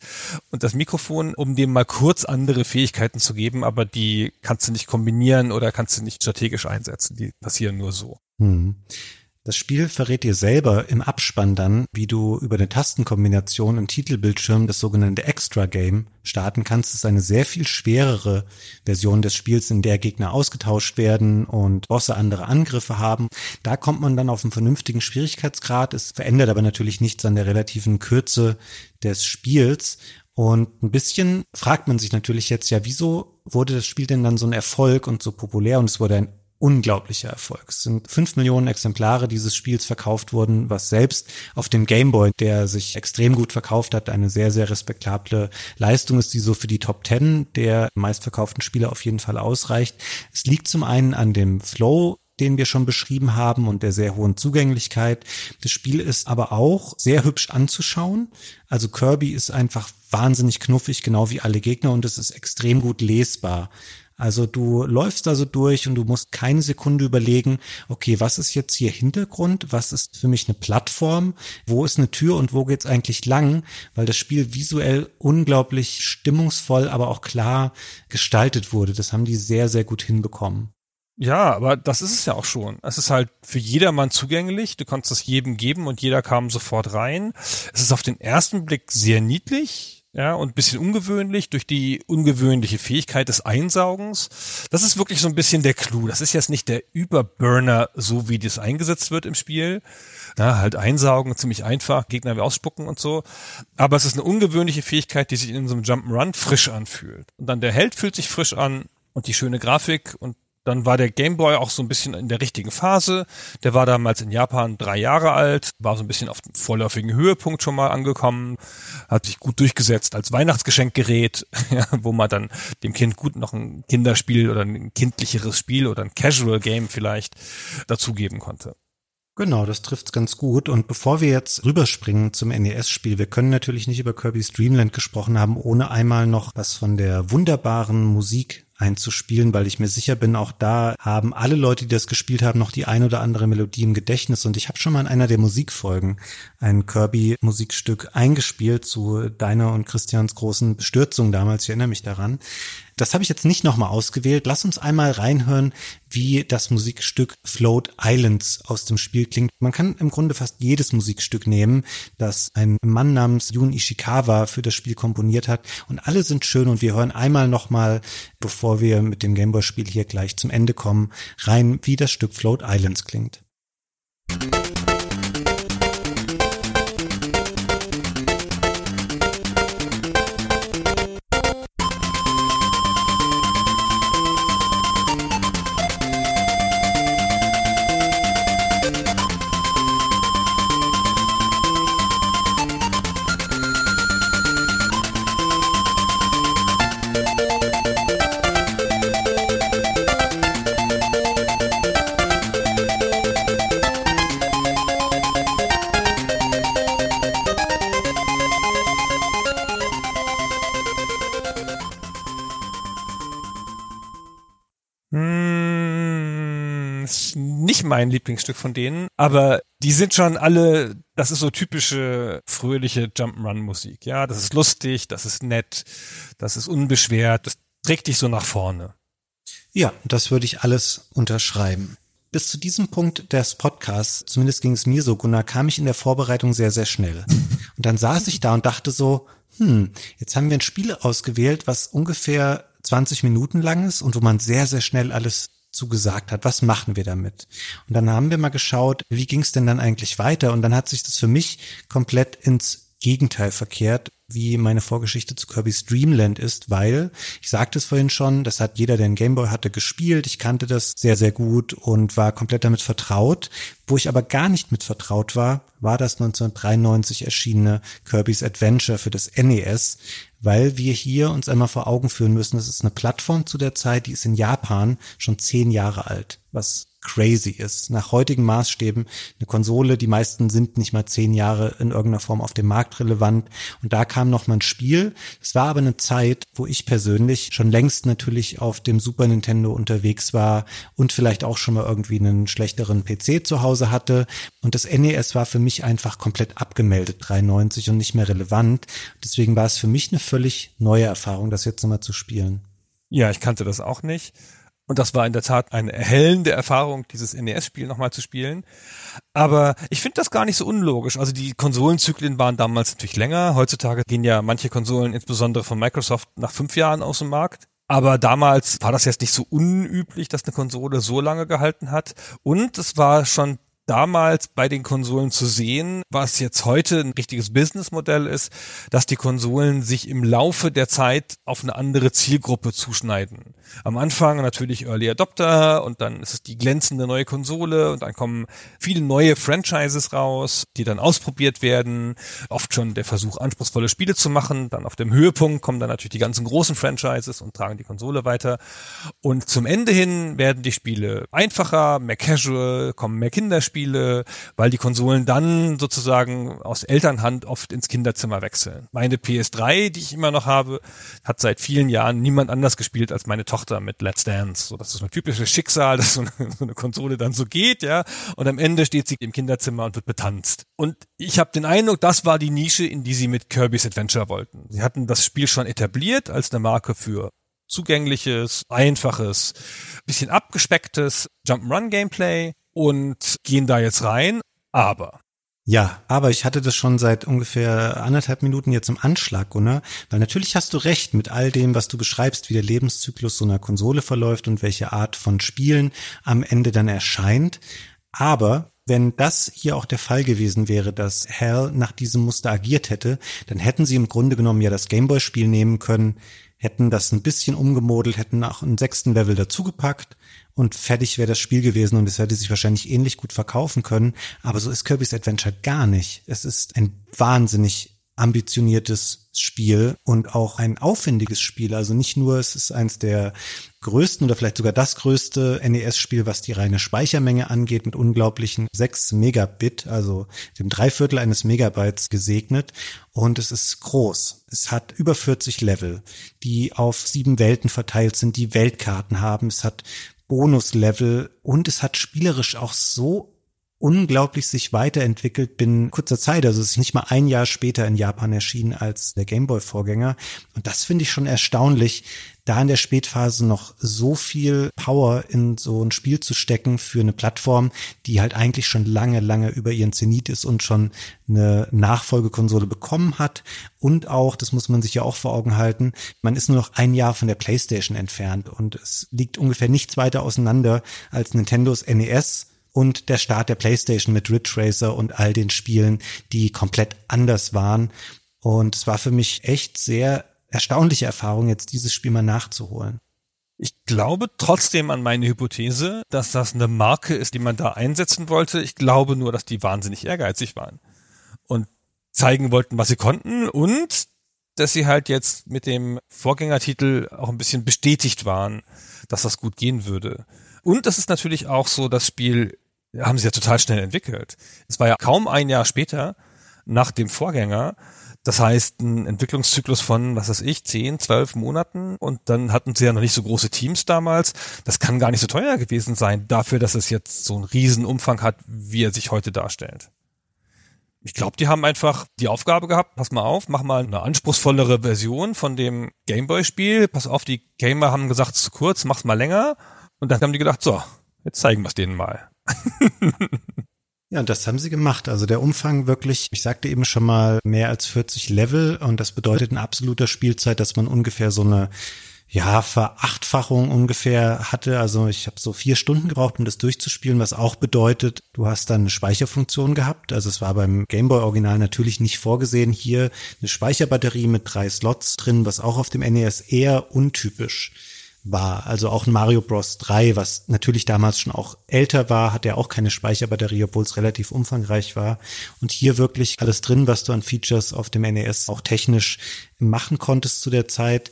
und das Mikrofon, um dem mal kurz andere Fähigkeiten zu geben, aber die kannst du nicht kombinieren oder kannst du nicht strategisch einsetzen. Die passieren nur so. Hm. Das Spiel verrät dir selber im Abspann dann, wie du über eine Tastenkombination im Titelbildschirm das sogenannte Extra Game starten kannst. Es ist eine sehr viel schwerere Version des Spiels, in der Gegner ausgetauscht werden und Bosse andere Angriffe haben. Da kommt man dann auf einen vernünftigen Schwierigkeitsgrad. Es verändert aber natürlich nichts an der relativen Kürze des Spiels. Und ein bisschen fragt man sich natürlich jetzt ja, wieso wurde das Spiel denn dann so ein Erfolg und so populär und es wurde ein unglaublicher Erfolg. Es sind fünf Millionen Exemplare dieses Spiels verkauft worden, was selbst auf dem Gameboy, der sich extrem gut verkauft hat, eine sehr, sehr respektable Leistung ist, die so für die Top Ten der meistverkauften Spiele auf jeden Fall ausreicht. Es liegt zum einen an dem Flow, den wir schon beschrieben haben und der sehr hohen Zugänglichkeit. Das Spiel ist aber auch sehr hübsch anzuschauen. Also Kirby ist einfach wahnsinnig knuffig, genau wie alle Gegner und es ist extrem gut lesbar. Also du läufst da so durch und du musst keine Sekunde überlegen, okay, was ist jetzt hier Hintergrund? Was ist für mich eine Plattform? Wo ist eine Tür und wo geht's eigentlich lang? Weil das Spiel visuell unglaublich stimmungsvoll, aber auch klar gestaltet wurde. Das haben die sehr, sehr gut hinbekommen. Ja, aber das ist es ja auch schon. Es ist halt für jedermann zugänglich. Du kannst es jedem geben und jeder kam sofort rein. Es ist auf den ersten Blick sehr niedlich ja, und bisschen ungewöhnlich durch die ungewöhnliche Fähigkeit des Einsaugens. Das ist wirklich so ein bisschen der Clou. Das ist jetzt nicht der Überburner, so wie das eingesetzt wird im Spiel. Na, halt einsaugen, ziemlich einfach, Gegner ausspucken und so. Aber es ist eine ungewöhnliche Fähigkeit, die sich in so einem Jump'n'Run frisch anfühlt. Und dann der Held fühlt sich frisch an und die schöne Grafik und dann war der Game Boy auch so ein bisschen in der richtigen Phase. Der war damals in Japan drei Jahre alt, war so ein bisschen auf dem vorläufigen Höhepunkt schon mal angekommen, hat sich gut durchgesetzt als Weihnachtsgeschenkgerät, ja, wo man dann dem Kind gut noch ein Kinderspiel oder ein kindlicheres Spiel oder ein Casual Game vielleicht dazugeben konnte. Genau, das trifft's ganz gut. Und bevor wir jetzt rüberspringen zum NES-Spiel, wir können natürlich nicht über Kirby's Dreamland gesprochen haben, ohne einmal noch was von der wunderbaren Musik einzuspielen, weil ich mir sicher bin, auch da haben alle Leute, die das gespielt haben, noch die ein oder andere Melodie im Gedächtnis. Und ich habe schon mal in einer der Musikfolgen ein Kirby-Musikstück eingespielt zu deiner und Christians großen Bestürzung damals. Ich erinnere mich daran. Das habe ich jetzt nicht nochmal ausgewählt. Lass uns einmal reinhören, wie das Musikstück Float Islands aus dem Spiel klingt. Man kann im Grunde fast jedes Musikstück nehmen, das ein Mann namens Jun Ishikawa für das Spiel komponiert hat. Und alle sind schön und wir hören einmal nochmal, bevor wir mit dem Gameboy-Spiel hier gleich zum Ende kommen, rein, wie das Stück Float Islands klingt. Hm, mein Lieblingsstück von denen, aber die sind schon alle, das ist so typische fröhliche Jump'n'Run-Musik. Ja, das ist lustig, das ist nett, das ist unbeschwert, das trägt dich so nach vorne. Ja, das würde ich alles unterschreiben. Bis zu diesem Punkt des Podcasts, zumindest ging es mir so, Gunnar, kam ich in der Vorbereitung sehr, sehr schnell. Und dann saß ich da und dachte so, hm, jetzt haben wir ein Spiel ausgewählt, was ungefähr 20 Minuten lang ist und wo man sehr, sehr schnell alles zugesagt hat, was machen wir damit? Und dann haben wir mal geschaut, wie ging es denn dann eigentlich weiter? Und dann hat sich das für mich komplett ins Gegenteil verkehrt, wie meine Vorgeschichte zu Kirby's Dreamland ist, weil, ich sagte es vorhin schon, das hat jeder, der einen Gameboy hatte, gespielt. Ich kannte das sehr, sehr gut und war komplett damit vertraut. Wo ich aber gar nicht mit vertraut war, war das 1993 erschienene Kirby's Adventure für das NES, weil wir hier uns einmal vor Augen führen müssen, es ist eine Plattform zu der Zeit, die ist in Japan schon zehn Jahre alt, was crazy ist. Nach heutigen Maßstäben eine Konsole, die meisten sind nicht mal zehn Jahre in irgendeiner Form auf dem Markt relevant. Und da kam noch mal ein Spiel. Es war aber eine Zeit, wo ich persönlich schon längst natürlich auf dem Super Nintendo unterwegs war und vielleicht auch schon mal irgendwie einen schlechteren PC zu Hause hatte. Und das NES war für mich einfach komplett abgemeldet, 93 und nicht mehr relevant. Deswegen war es für mich eine völlig neue Erfahrung, das jetzt nochmal zu spielen. Ja, ich kannte das auch nicht. Und das war in der Tat eine erhellende Erfahrung, dieses NES-Spiel nochmal zu spielen. Aber ich finde das gar nicht so unlogisch. Also die Konsolenzyklen waren damals natürlich länger. Heutzutage gehen ja manche Konsolen, insbesondere von Microsoft, nach fünf Jahren aus dem Markt. Aber damals war das jetzt nicht so unüblich, dass eine Konsole so lange gehalten hat. Und es war schon damals bei den Konsolen zu sehen, was jetzt heute ein richtiges Businessmodell ist, dass die Konsolen sich im Laufe der Zeit auf eine andere Zielgruppe zuschneiden. Am Anfang natürlich Early Adopter und dann ist es die glänzende neue Konsole und dann kommen viele neue Franchises raus, die dann ausprobiert werden. Oft schon der Versuch, anspruchsvolle Spiele zu machen. Dann auf dem Höhepunkt kommen dann natürlich die ganzen großen Franchises und tragen die Konsole weiter. Und zum Ende hin werden die Spiele einfacher, mehr casual, kommen mehr Kinderspiele, weil die Konsolen dann sozusagen aus Elternhand oft ins Kinderzimmer wechseln. Meine PS3, die ich immer noch habe, hat seit vielen Jahren niemand anders gespielt als meine Tochter mit Let's Dance. So, das ist ein typisches Schicksal, dass so eine, so eine Konsole dann so geht, ja. Und am Ende steht sie im Kinderzimmer und wird betanzt. Und ich habe den Eindruck, das war die Nische, in die sie mit Kirby's Adventure wollten. Sie hatten das Spiel schon etabliert als eine Marke für zugängliches, einfaches, bisschen abgespecktes Jump'n'Run-Gameplay und gehen da jetzt rein. Aber ja, aber ich hatte das schon seit ungefähr anderthalb Minuten jetzt im Anschlag, Gunnar, weil natürlich hast du recht mit all dem, was du beschreibst, wie der Lebenszyklus so einer Konsole verläuft und welche Art von Spielen am Ende dann erscheint. Aber wenn das hier auch der Fall gewesen wäre, dass Hell nach diesem Muster agiert hätte, dann hätten sie im Grunde genommen ja das Gameboy-Spiel nehmen können, hätten das ein bisschen umgemodelt, hätten auch einen sechsten Level dazugepackt und fertig wäre das Spiel gewesen und es hätte sich wahrscheinlich ähnlich gut verkaufen können. Aber so ist Kirby's Adventure gar nicht. Es ist ein wahnsinnig ambitioniertes Spiel und auch ein aufwendiges Spiel. Also nicht nur, es ist eins der größten oder vielleicht sogar das größte NES-Spiel, was die reine Speichermenge angeht, mit unglaublichen 6 Megabit, also dem Dreiviertel eines Megabytes gesegnet. Und es ist groß. Es hat über 40 Level, die auf sieben Welten verteilt sind, die Weltkarten haben. Es hat Bonuslevel und es hat spielerisch auch so unglaublich sich weiterentwickelt binnen kurzer Zeit. Also es ist nicht mal ein Jahr später in Japan erschienen als der Gameboy-Vorgänger. Und das finde ich schon erstaunlich, da in der Spätphase noch so viel Power in so ein Spiel zu stecken für eine Plattform, die halt eigentlich schon lange, lange über ihren Zenit ist und schon eine Nachfolgekonsole bekommen hat. Und auch, das muss man sich ja auch vor Augen halten, man ist nur noch ein Jahr von der PlayStation entfernt und es liegt ungefähr nichts weiter auseinander als Nintendos NES und der Start der PlayStation mit Ridge Racer und all den Spielen, die komplett anders waren. Und es war für mich echt sehr erstaunliche Erfahrung, jetzt dieses Spiel mal nachzuholen. Ich glaube trotzdem an meine Hypothese, dass das eine Marke ist, die man da einsetzen wollte. Ich glaube nur, dass die wahnsinnig ehrgeizig waren und zeigen wollten, was sie konnten und dass sie halt jetzt mit dem Vorgängertitel auch ein bisschen bestätigt waren, dass das gut gehen würde. Und das ist natürlich auch so, das Spiel haben sie ja total schnell entwickelt. Es war ja kaum ein Jahr später nach dem Vorgänger. Das heißt, ein Entwicklungszyklus von, was weiß ich, zehn, zwölf Monaten und dann hatten sie ja noch nicht so große Teams damals. Das kann gar nicht so teuer gewesen sein, dafür, dass es jetzt so einen riesen Umfang hat, wie er sich heute darstellt. Ich glaube, die haben einfach die Aufgabe gehabt, pass mal auf, mach mal eine anspruchsvollere Version von dem Gameboy-Spiel. Pass auf, die Gamer haben gesagt, zu kurz, mach's mal länger. Und dann haben die gedacht, so, jetzt zeigen wir es denen mal. Ja, und das haben sie gemacht. Also der Umfang wirklich, ich sagte eben schon mal, mehr als 40 Level und das bedeutet in absoluter Spielzeit, dass man ungefähr so eine ja, Verachtfachung ungefähr hatte. Also ich habe so vier Stunden gebraucht, um das durchzuspielen, was auch bedeutet, du hast dann eine Speicherfunktion gehabt. Also es war beim Gameboy Original natürlich nicht vorgesehen. Hier eine Speicherbatterie mit drei Slots drin, was auch auf dem NES eher untypisch war. Also auch ein Mario Bros. 3, was natürlich damals schon auch älter war, hat ja auch keine Speicherbatterie, obwohl es relativ umfangreich war. Und hier wirklich alles drin, was du an Features auf dem NES auch technisch machen konntest zu der Zeit.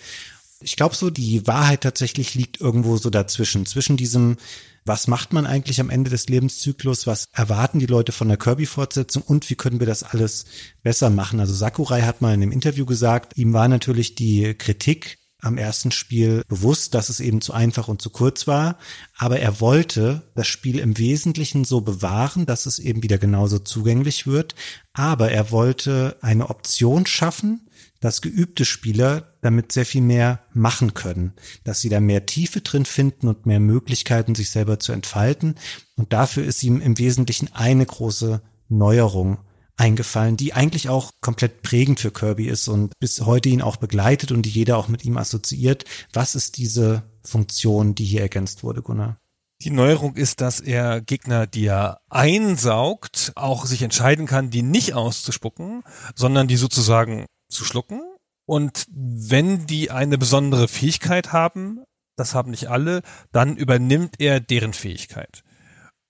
Ich glaube so, die Wahrheit tatsächlich liegt irgendwo so dazwischen. Zwischen diesem, was macht man eigentlich am Ende des Lebenszyklus, was erwarten die Leute von der Kirby-Fortsetzung und wie können wir das alles besser machen. Also Sakurai hat mal in einem Interview gesagt, ihm war natürlich die Kritik am ersten Spiel bewusst, dass es eben zu einfach und zu kurz war, aber er wollte das Spiel im Wesentlichen so bewahren, dass es eben wieder genauso zugänglich wird, aber er wollte eine Option schaffen, dass geübte Spieler damit sehr viel mehr machen können, dass sie da mehr Tiefe drin finden und mehr Möglichkeiten, sich selber zu entfalten. Und dafür ist ihm im Wesentlichen eine große Neuerung eingefallen, die eigentlich auch komplett prägend für Kirby ist und bis heute ihn auch begleitet und die jeder auch mit ihm assoziiert. Was ist diese Funktion, die hier ergänzt wurde, Gunnar? Die Neuerung ist, dass er Gegner, die er einsaugt, auch sich entscheiden kann, die nicht auszuspucken, sondern die sozusagen zu schlucken. Und wenn die eine besondere Fähigkeit haben, das haben nicht alle, dann übernimmt er deren Fähigkeit.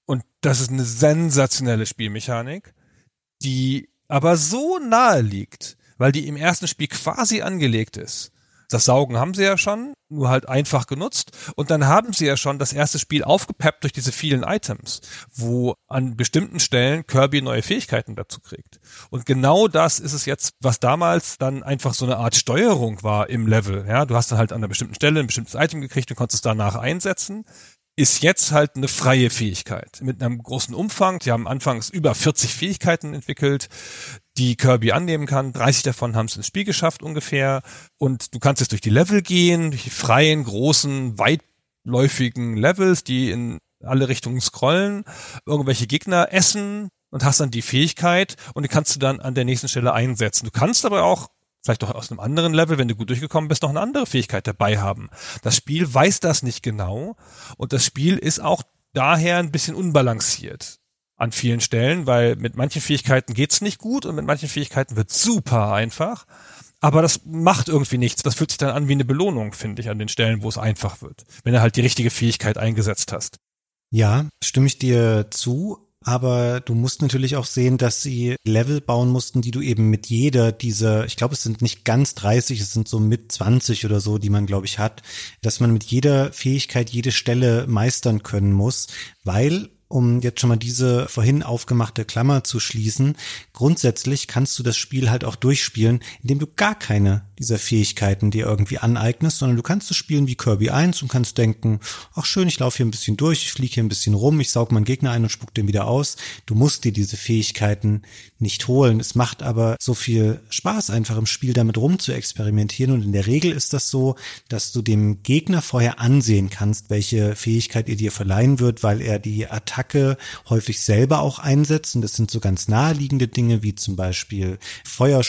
Und das ist eine sensationelle Spielmechanik die aber so nahe liegt, weil die im ersten Spiel quasi angelegt ist. Das Saugen haben sie ja schon, nur halt einfach genutzt. Und dann haben sie ja schon das erste Spiel aufgepeppt durch diese vielen Items, wo an bestimmten Stellen Kirby neue Fähigkeiten dazu kriegt. Und genau das ist es jetzt, was damals dann einfach so eine Art Steuerung war im Level. Ja, du hast dann halt an einer bestimmten Stelle ein bestimmtes Item gekriegt und konntest es danach einsetzen ist jetzt halt eine freie Fähigkeit mit einem großen Umfang. Die haben anfangs über 40 Fähigkeiten entwickelt, die Kirby annehmen kann. 30 davon haben es ins Spiel geschafft ungefähr. Und du kannst jetzt durch die Level gehen, durch die freien, großen, weitläufigen Levels, die in alle Richtungen scrollen, irgendwelche Gegner essen und hast dann die Fähigkeit und die kannst du dann an der nächsten Stelle einsetzen. Du kannst aber auch vielleicht auch aus einem anderen Level, wenn du gut durchgekommen bist, noch eine andere Fähigkeit dabei haben. Das Spiel weiß das nicht genau und das Spiel ist auch daher ein bisschen unbalanciert an vielen Stellen, weil mit manchen Fähigkeiten geht's nicht gut und mit manchen Fähigkeiten wird super einfach. Aber das macht irgendwie nichts. Das fühlt sich dann an wie eine Belohnung, finde ich, an den Stellen, wo es einfach wird. Wenn du halt die richtige Fähigkeit eingesetzt hast. Ja, stimme ich dir zu aber du musst natürlich auch sehen, dass sie Level bauen mussten, die du eben mit jeder dieser, ich glaube, es sind nicht ganz 30, es sind so mit 20 oder so, die man, glaube ich, hat, dass man mit jeder Fähigkeit jede Stelle meistern können muss, weil um jetzt schon mal diese vorhin aufgemachte Klammer zu schließen, grundsätzlich kannst du das Spiel halt auch durchspielen, indem du gar keine dieser Fähigkeiten dir irgendwie aneignest, sondern du kannst es spielen wie Kirby 1 und kannst denken, ach schön, ich laufe hier ein bisschen durch, ich fliege hier ein bisschen rum, ich saug meinen Gegner ein und spuck den wieder aus. Du musst dir diese Fähigkeiten nicht holen. Es macht aber so viel Spaß, einfach im Spiel damit rum zu experimentieren und in der Regel ist das so, dass du dem Gegner vorher ansehen kannst, welche Fähigkeit ihr dir verleihen wird, weil er die Attacke häufig selber auch einsetzt und das sind so ganz naheliegende Dinge wie zum Beispiel Feuer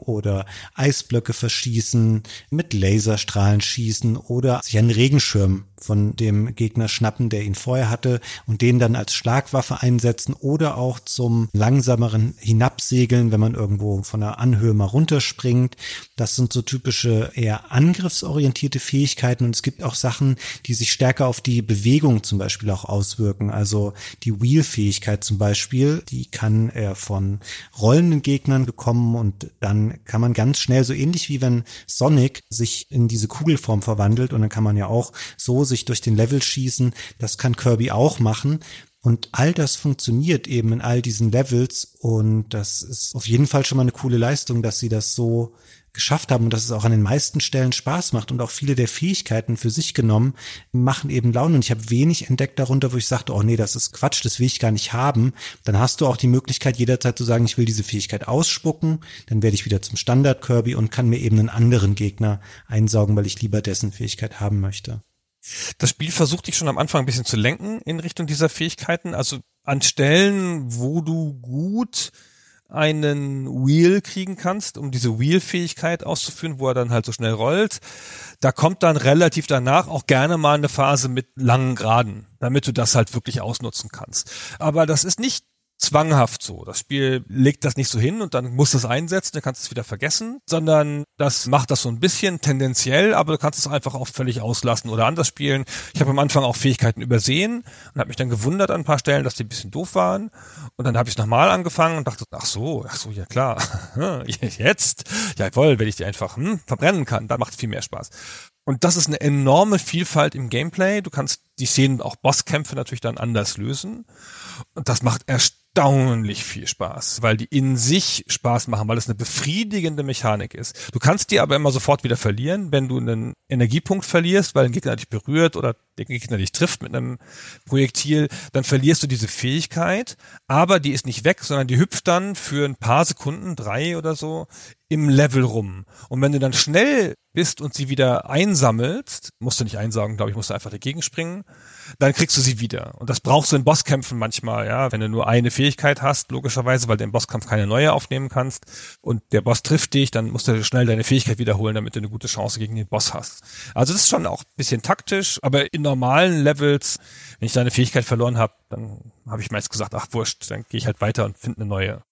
oder Eisblöcke verschießen, mit Laserstrahlen schießen oder sich einen Regenschirm von dem Gegner schnappen, der ihn vorher hatte und den dann als Schlagwaffe einsetzen oder auch zum langsameren Hinabsegeln, wenn man irgendwo von der Anhöhe mal runterspringt. Das sind so typische eher angriffsorientierte Fähigkeiten und es gibt auch Sachen, die sich stärker auf die Bewegung zum Beispiel auch auswirken. Also die Wheel-Fähigkeit zum Beispiel, die kann er von rollenden Gegnern bekommen und dann kann man ganz schnell, so ähnlich wie wenn Sonic sich in diese Kugelform verwandelt und dann kann man ja auch so sich durch den Level schießen. Das kann Kirby auch machen. Und all das funktioniert eben in all diesen Levels und das ist auf jeden Fall schon mal eine coole Leistung, dass sie das so geschafft haben und dass es auch an den meisten Stellen Spaß macht und auch viele der Fähigkeiten für sich genommen machen eben Laune und ich habe wenig entdeckt darunter, wo ich sagte, oh nee, das ist Quatsch, das will ich gar nicht haben. Dann hast du auch die Möglichkeit jederzeit zu sagen, ich will diese Fähigkeit ausspucken, dann werde ich wieder zum Standard Kirby und kann mir eben einen anderen Gegner einsaugen, weil ich lieber dessen Fähigkeit haben möchte. Das Spiel versucht dich schon am Anfang ein bisschen zu lenken in Richtung dieser Fähigkeiten. Also an Stellen, wo du gut einen Wheel kriegen kannst, um diese Wheel-Fähigkeit auszuführen, wo er dann halt so schnell rollt. Da kommt dann relativ danach auch gerne mal eine Phase mit langen Graden, damit du das halt wirklich ausnutzen kannst. Aber das ist nicht zwanghaft so. Das Spiel legt das nicht so hin und dann musst du es einsetzen, dann kannst du es wieder vergessen, sondern das macht das so ein bisschen tendenziell, aber du kannst es einfach auch völlig auslassen oder anders spielen. Ich habe am Anfang auch Fähigkeiten übersehen und habe mich dann gewundert an ein paar Stellen, dass die ein bisschen doof waren. Und dann habe ich nochmal angefangen und dachte, ach so, ach so, ja klar, jetzt, jawohl, wenn ich die einfach hm, verbrennen kann, dann macht es viel mehr Spaß. Und das ist eine enorme Vielfalt im Gameplay. Du kannst die Szenen, auch Bosskämpfe natürlich dann anders lösen. Und das macht erst erstaunlich viel Spaß, weil die in sich Spaß machen, weil es eine befriedigende Mechanik ist. Du kannst die aber immer sofort wieder verlieren, wenn du einen Energiepunkt verlierst, weil ein Gegner dich berührt oder der Gegner dich trifft mit einem Projektil, dann verlierst du diese Fähigkeit, aber die ist nicht weg, sondern die hüpft dann für ein paar Sekunden, drei oder so, im Level rum. Und wenn du dann schnell bist und sie wieder einsammelst, musst du nicht einsagen, glaube ich, musst du einfach dagegen springen, dann kriegst du sie wieder. Und das brauchst du in Bosskämpfen manchmal, ja, wenn du nur eine Fähigkeit hast, logischerweise, weil du im Bosskampf keine neue aufnehmen kannst und der Boss trifft dich, dann musst du schnell deine Fähigkeit wiederholen, damit du eine gute Chance gegen den Boss hast. Also das ist schon auch ein bisschen taktisch, aber in normalen Levels, wenn ich deine Fähigkeit verloren habe, dann habe ich meist gesagt, ach wurscht, dann gehe ich halt weiter und finde eine neue.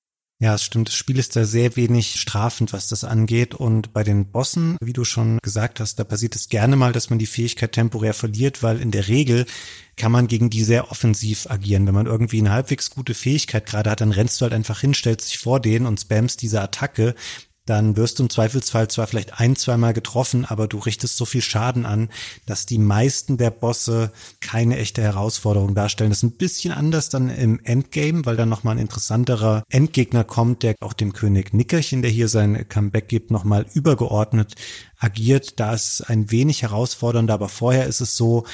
Ja, es stimmt. Das Spiel ist da sehr wenig strafend, was das angeht. Und bei den Bossen, wie du schon gesagt hast, da passiert es gerne mal, dass man die Fähigkeit temporär verliert, weil in der Regel kann man gegen die sehr offensiv agieren. Wenn man irgendwie eine halbwegs gute Fähigkeit gerade hat, dann rennst du halt einfach hin, stellst dich vor denen und spammst diese Attacke dann wirst du im Zweifelsfall zwar vielleicht ein, zweimal getroffen, aber du richtest so viel Schaden an, dass die meisten der Bosse keine echte Herausforderung darstellen. Das ist ein bisschen anders dann im Endgame, weil dann nochmal ein interessanterer Endgegner kommt, der auch dem König Nickerchen, der hier sein Comeback gibt, nochmal übergeordnet agiert. Da ist ein wenig herausfordernder, aber vorher ist es so,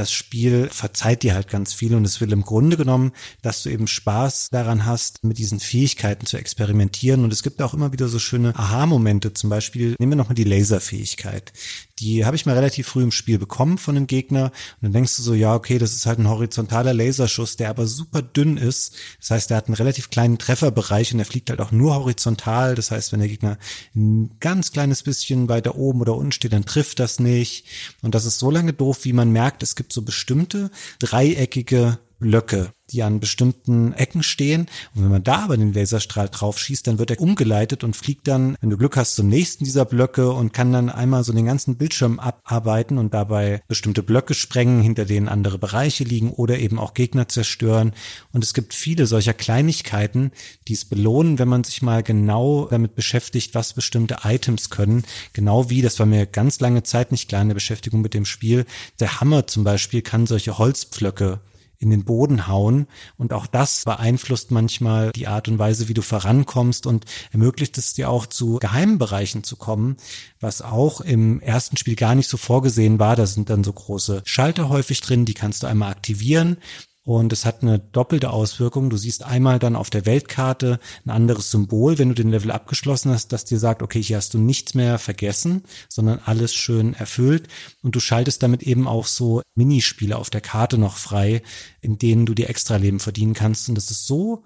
das Spiel verzeiht dir halt ganz viel und es will im Grunde genommen, dass du eben Spaß daran hast, mit diesen Fähigkeiten zu experimentieren. Und es gibt auch immer wieder so schöne Aha-Momente. Zum Beispiel nehmen wir nochmal die Laserfähigkeit. Die habe ich mal relativ früh im Spiel bekommen von einem Gegner. Und dann denkst du so, ja, okay, das ist halt ein horizontaler Laserschuss, der aber super dünn ist. Das heißt, der hat einen relativ kleinen Trefferbereich und der fliegt halt auch nur horizontal. Das heißt, wenn der Gegner ein ganz kleines bisschen weiter oben oder unten steht, dann trifft das nicht. Und das ist so lange doof, wie man merkt, es gibt so bestimmte dreieckige Blöcke, die an bestimmten Ecken stehen. Und wenn man da aber den Laserstrahl drauf schießt, dann wird er umgeleitet und fliegt dann, wenn du Glück hast, zum nächsten dieser Blöcke und kann dann einmal so den ganzen Bildschirm abarbeiten und dabei bestimmte Blöcke sprengen, hinter denen andere Bereiche liegen oder eben auch Gegner zerstören. Und es gibt viele solcher Kleinigkeiten, die es belohnen, wenn man sich mal genau damit beschäftigt, was bestimmte Items können. Genau wie, das war mir ganz lange Zeit nicht klar in der Beschäftigung mit dem Spiel, der Hammer zum Beispiel kann solche Holzpflöcke in den Boden hauen. Und auch das beeinflusst manchmal die Art und Weise, wie du vorankommst und ermöglicht es dir auch zu geheimen Bereichen zu kommen, was auch im ersten Spiel gar nicht so vorgesehen war. Da sind dann so große Schalter häufig drin, die kannst du einmal aktivieren und es hat eine doppelte Auswirkung. Du siehst einmal dann auf der Weltkarte ein anderes Symbol, wenn du den Level abgeschlossen hast, das dir sagt, okay, hier hast du nichts mehr vergessen, sondern alles schön erfüllt. Und du schaltest damit eben auch so Minispiele auf der Karte noch frei, in denen du dir extra Leben verdienen kannst. Und das ist so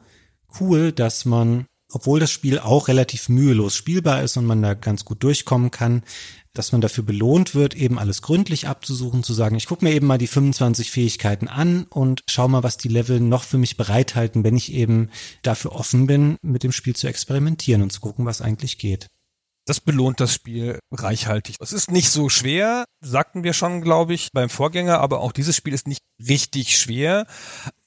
cool, dass man obwohl das Spiel auch relativ mühelos spielbar ist und man da ganz gut durchkommen kann, dass man dafür belohnt wird, eben alles gründlich abzusuchen, zu sagen, ich gucke mir eben mal die 25 Fähigkeiten an und schau mal, was die Level noch für mich bereithalten, wenn ich eben dafür offen bin, mit dem Spiel zu experimentieren und zu gucken, was eigentlich geht. Das belohnt das Spiel reichhaltig. Es ist nicht so schwer, sagten wir schon, glaube ich, beim Vorgänger, aber auch dieses Spiel ist nicht richtig schwer.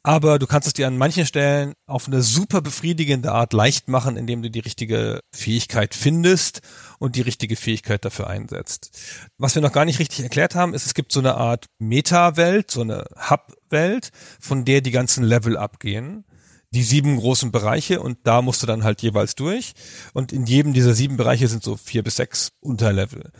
Aber du kannst es dir an manchen Stellen auf eine super befriedigende Art leicht machen, indem du die richtige Fähigkeit findest und die richtige Fähigkeit dafür einsetzt. Was wir noch gar nicht richtig erklärt haben, ist, es gibt so eine Art Meta-Welt, so eine Hub-Welt, von der die ganzen Level abgehen die sieben großen Bereiche und da musst du dann halt jeweils durch. Und in jedem dieser sieben Bereiche sind so vier bis sechs Unterlevel.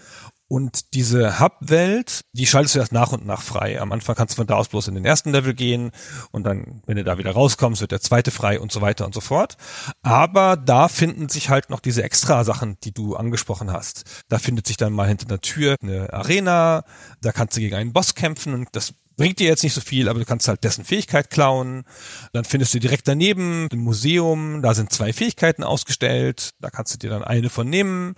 Und diese Hub-Welt, die schaltest du erst nach und nach frei. Am Anfang kannst du von da aus bloß in den ersten Level gehen und dann, wenn du da wieder rauskommst, wird der zweite frei und so weiter und so fort. Aber da finden sich halt noch diese extra Sachen, die du angesprochen hast. Da findet sich dann mal hinter der Tür eine Arena, da kannst du gegen einen Boss kämpfen und das bringt dir jetzt nicht so viel, aber du kannst halt dessen Fähigkeit klauen. Dann findest du direkt daneben ein Museum, da sind zwei Fähigkeiten ausgestellt, da kannst du dir dann eine von nehmen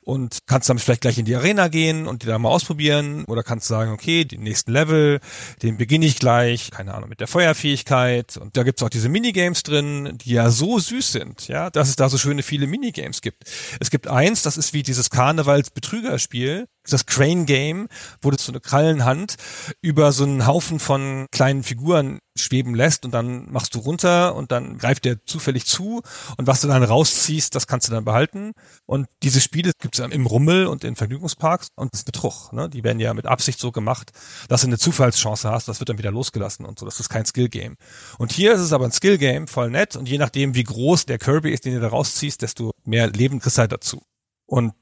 und kannst damit vielleicht gleich in die Arena gehen und die da mal ausprobieren oder kannst sagen, okay, den nächsten Level, den beginne ich gleich, keine Ahnung, mit der Feuerfähigkeit und da gibt's auch diese Minigames drin, die ja so süß sind, ja, dass es da so schöne viele Minigames gibt. Es gibt eins, das ist wie dieses Karnevals-Betrügerspiel, das Crane Game, wo du so eine Krallenhand über so einen Haufen von kleinen Figuren schweben lässt und dann machst du runter und dann greift der zufällig zu und was du dann rausziehst, das kannst du dann behalten. Und diese Spiele gibt es im Rummel und in Vergnügungsparks und das ist Betrug. Ne? Die werden ja mit Absicht so gemacht, dass du eine Zufallschance hast, das wird dann wieder losgelassen und so. Das ist kein Skill-Game. Und hier ist es aber ein Skill-Game, voll nett und je nachdem, wie groß der Kirby ist, den du da rausziehst, desto mehr Leben kriegst du halt dazu. Und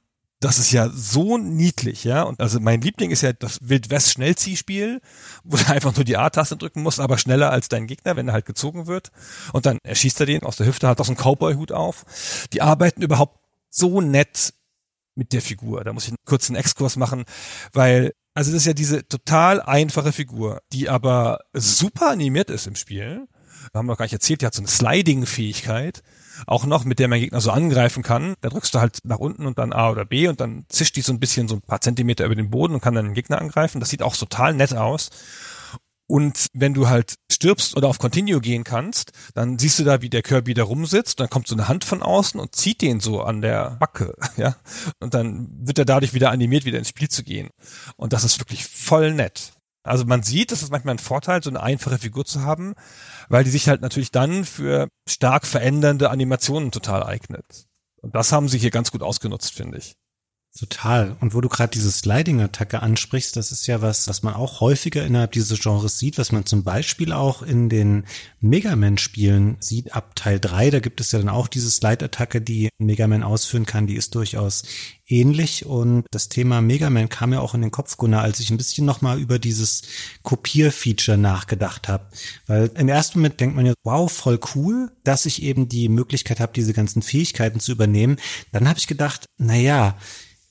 das ist ja so niedlich, ja. Und also mein Liebling ist ja das Wild-West-Schnellziehspiel, wo du einfach nur die A-Taste drücken musst, aber schneller als dein Gegner, wenn er halt gezogen wird. Und dann erschießt er den aus der Hüfte, hat auch so einen Cowboy-Hut auf. Die arbeiten überhaupt so nett mit der Figur. Da muss ich einen kurzen Exkurs machen, weil also das ist ja diese total einfache Figur, die aber super animiert ist im Spiel. Wir haben noch gar nicht erzählt, die hat so eine Sliding-Fähigkeit auch noch, mit der man Gegner so angreifen kann. Da drückst du halt nach unten und dann A oder B und dann zischt die so ein bisschen so ein paar Zentimeter über den Boden und kann dann den Gegner angreifen. Das sieht auch total nett aus. Und wenn du halt stirbst oder auf Continue gehen kannst, dann siehst du da, wie der Kirby da rumsitzt, dann kommt so eine Hand von außen und zieht den so an der Backe, ja. Und dann wird er dadurch wieder animiert, wieder ins Spiel zu gehen. Und das ist wirklich voll nett. Also man sieht, das ist manchmal ein Vorteil, so eine einfache Figur zu haben, weil die sich halt natürlich dann für stark verändernde Animationen total eignet. Und das haben sie hier ganz gut ausgenutzt, finde ich. Total. Und wo du gerade diese Sliding-Attacke ansprichst, das ist ja was, was man auch häufiger innerhalb dieses Genres sieht, was man zum Beispiel auch in den Mega Man-Spielen sieht. Ab Teil 3, da gibt es ja dann auch diese Slide-Attacke, die Mega Man ausführen kann, die ist durchaus ähnlich. Und das Thema Mega Man kam ja auch in den Kopf, Gunnar, als ich ein bisschen nochmal über dieses Kopier-Feature nachgedacht habe. Weil im ersten Moment denkt man ja, wow, voll cool, dass ich eben die Möglichkeit habe, diese ganzen Fähigkeiten zu übernehmen. Dann habe ich gedacht, na ja,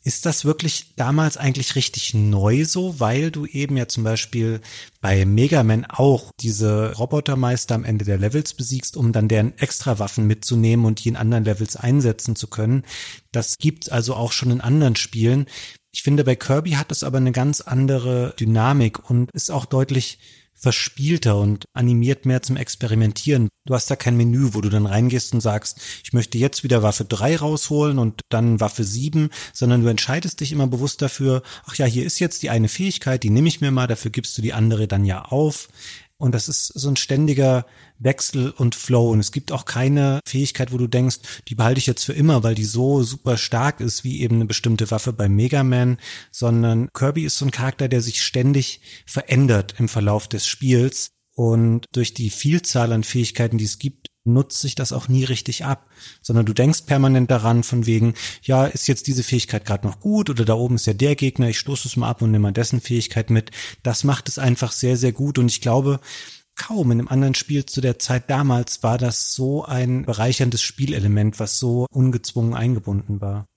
ist das wirklich damals eigentlich richtig neu so, weil du eben ja zum Beispiel bei Mega Man auch diese Robotermeister am Ende der Levels besiegst, um dann deren Extrawaffen mitzunehmen und die in anderen Levels einsetzen zu können. Das gibt's also auch schon in anderen Spielen. Ich finde, bei Kirby hat es aber eine ganz andere Dynamik und ist auch deutlich verspielter und animiert mehr zum Experimentieren. Du hast da kein Menü, wo du dann reingehst und sagst, ich möchte jetzt wieder Waffe 3 rausholen und dann Waffe 7, sondern du entscheidest dich immer bewusst dafür, ach ja, hier ist jetzt die eine Fähigkeit, die nehme ich mir mal, dafür gibst du die andere dann ja auf. Und das ist so ein ständiger Wechsel und Flow. Und es gibt auch keine Fähigkeit, wo du denkst, die behalte ich jetzt für immer, weil die so super stark ist, wie eben eine bestimmte Waffe bei Mega Man, sondern Kirby ist so ein Charakter, der sich ständig verändert im Verlauf des Spiels Und durch die Vielzahl an Fähigkeiten, die es gibt, nutzt sich das auch nie richtig ab, sondern du denkst permanent daran von wegen, ja, ist jetzt diese Fähigkeit gerade noch gut oder da oben ist ja der Gegner, ich stoße es mal ab und nehme mal dessen Fähigkeit mit. Das macht es einfach sehr, sehr gut und ich glaube, kaum in einem anderen Spiel zu der Zeit damals war das so ein bereicherndes Spielelement, was so ungezwungen eingebunden war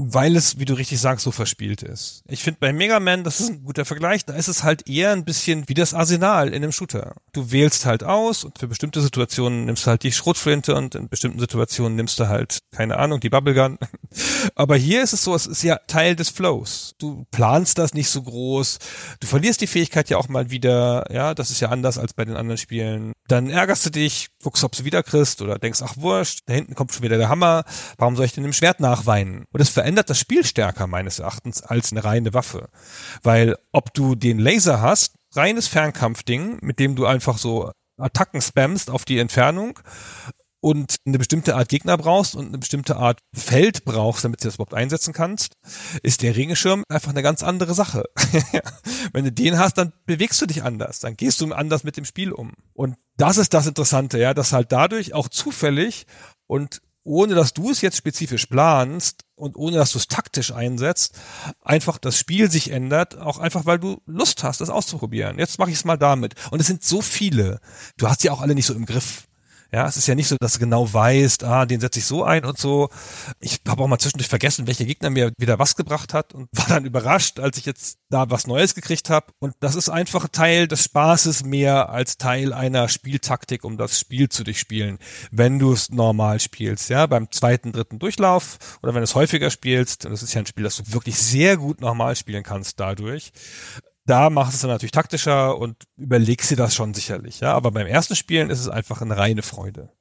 weil es, wie du richtig sagst, so verspielt ist. Ich finde bei Mega Man, das ist ein guter Vergleich, da ist es halt eher ein bisschen wie das Arsenal in einem Shooter. Du wählst halt aus und für bestimmte Situationen nimmst du halt die Schrotflinte und in bestimmten Situationen nimmst du halt, keine Ahnung, die Bubblegun. Aber hier ist es so, es ist ja Teil des Flows. Du planst das nicht so groß. Du verlierst die Fähigkeit ja auch mal wieder, ja, das ist ja anders als bei den anderen Spielen. Dann ärgerst du dich, guckst, ob du wieder kriegst oder denkst, ach wurscht, da hinten kommt schon wieder der Hammer, warum soll ich denn im Schwert nachweinen? Und es verändert das Spiel stärker meines Erachtens als eine reine Waffe. Weil ob du den Laser hast, reines Fernkampfding, mit dem du einfach so Attacken spammst auf die Entfernung und eine bestimmte Art Gegner brauchst und eine bestimmte Art Feld brauchst, damit du das überhaupt einsetzen kannst, ist der Regenschirm einfach eine ganz andere Sache. Wenn du den hast, dann bewegst du dich anders, dann gehst du anders mit dem Spiel um. Und das ist das Interessante, ja, dass halt dadurch auch zufällig und ohne dass du es jetzt spezifisch planst und ohne dass du es taktisch einsetzt, einfach das Spiel sich ändert, auch einfach weil du Lust hast, das auszuprobieren. Jetzt mache ich es mal damit. Und es sind so viele. Du hast ja auch alle nicht so im Griff. Ja, es ist ja nicht so, dass du genau weißt, ah, den setze ich so ein und so. Ich habe auch mal zwischendurch vergessen, welcher Gegner mir wieder was gebracht hat und war dann überrascht, als ich jetzt da was Neues gekriegt habe. Und das ist einfach Teil des Spaßes mehr als Teil einer Spieltaktik, um das Spiel zu durchspielen, wenn du es normal spielst. Ja, beim zweiten, dritten Durchlauf oder wenn du es häufiger spielst, und das ist ja ein Spiel, das du wirklich sehr gut normal spielen kannst dadurch, da machst du es dann natürlich taktischer und überlegst dir das schon sicherlich, ja. Aber beim ersten Spielen ist es einfach eine reine Freude.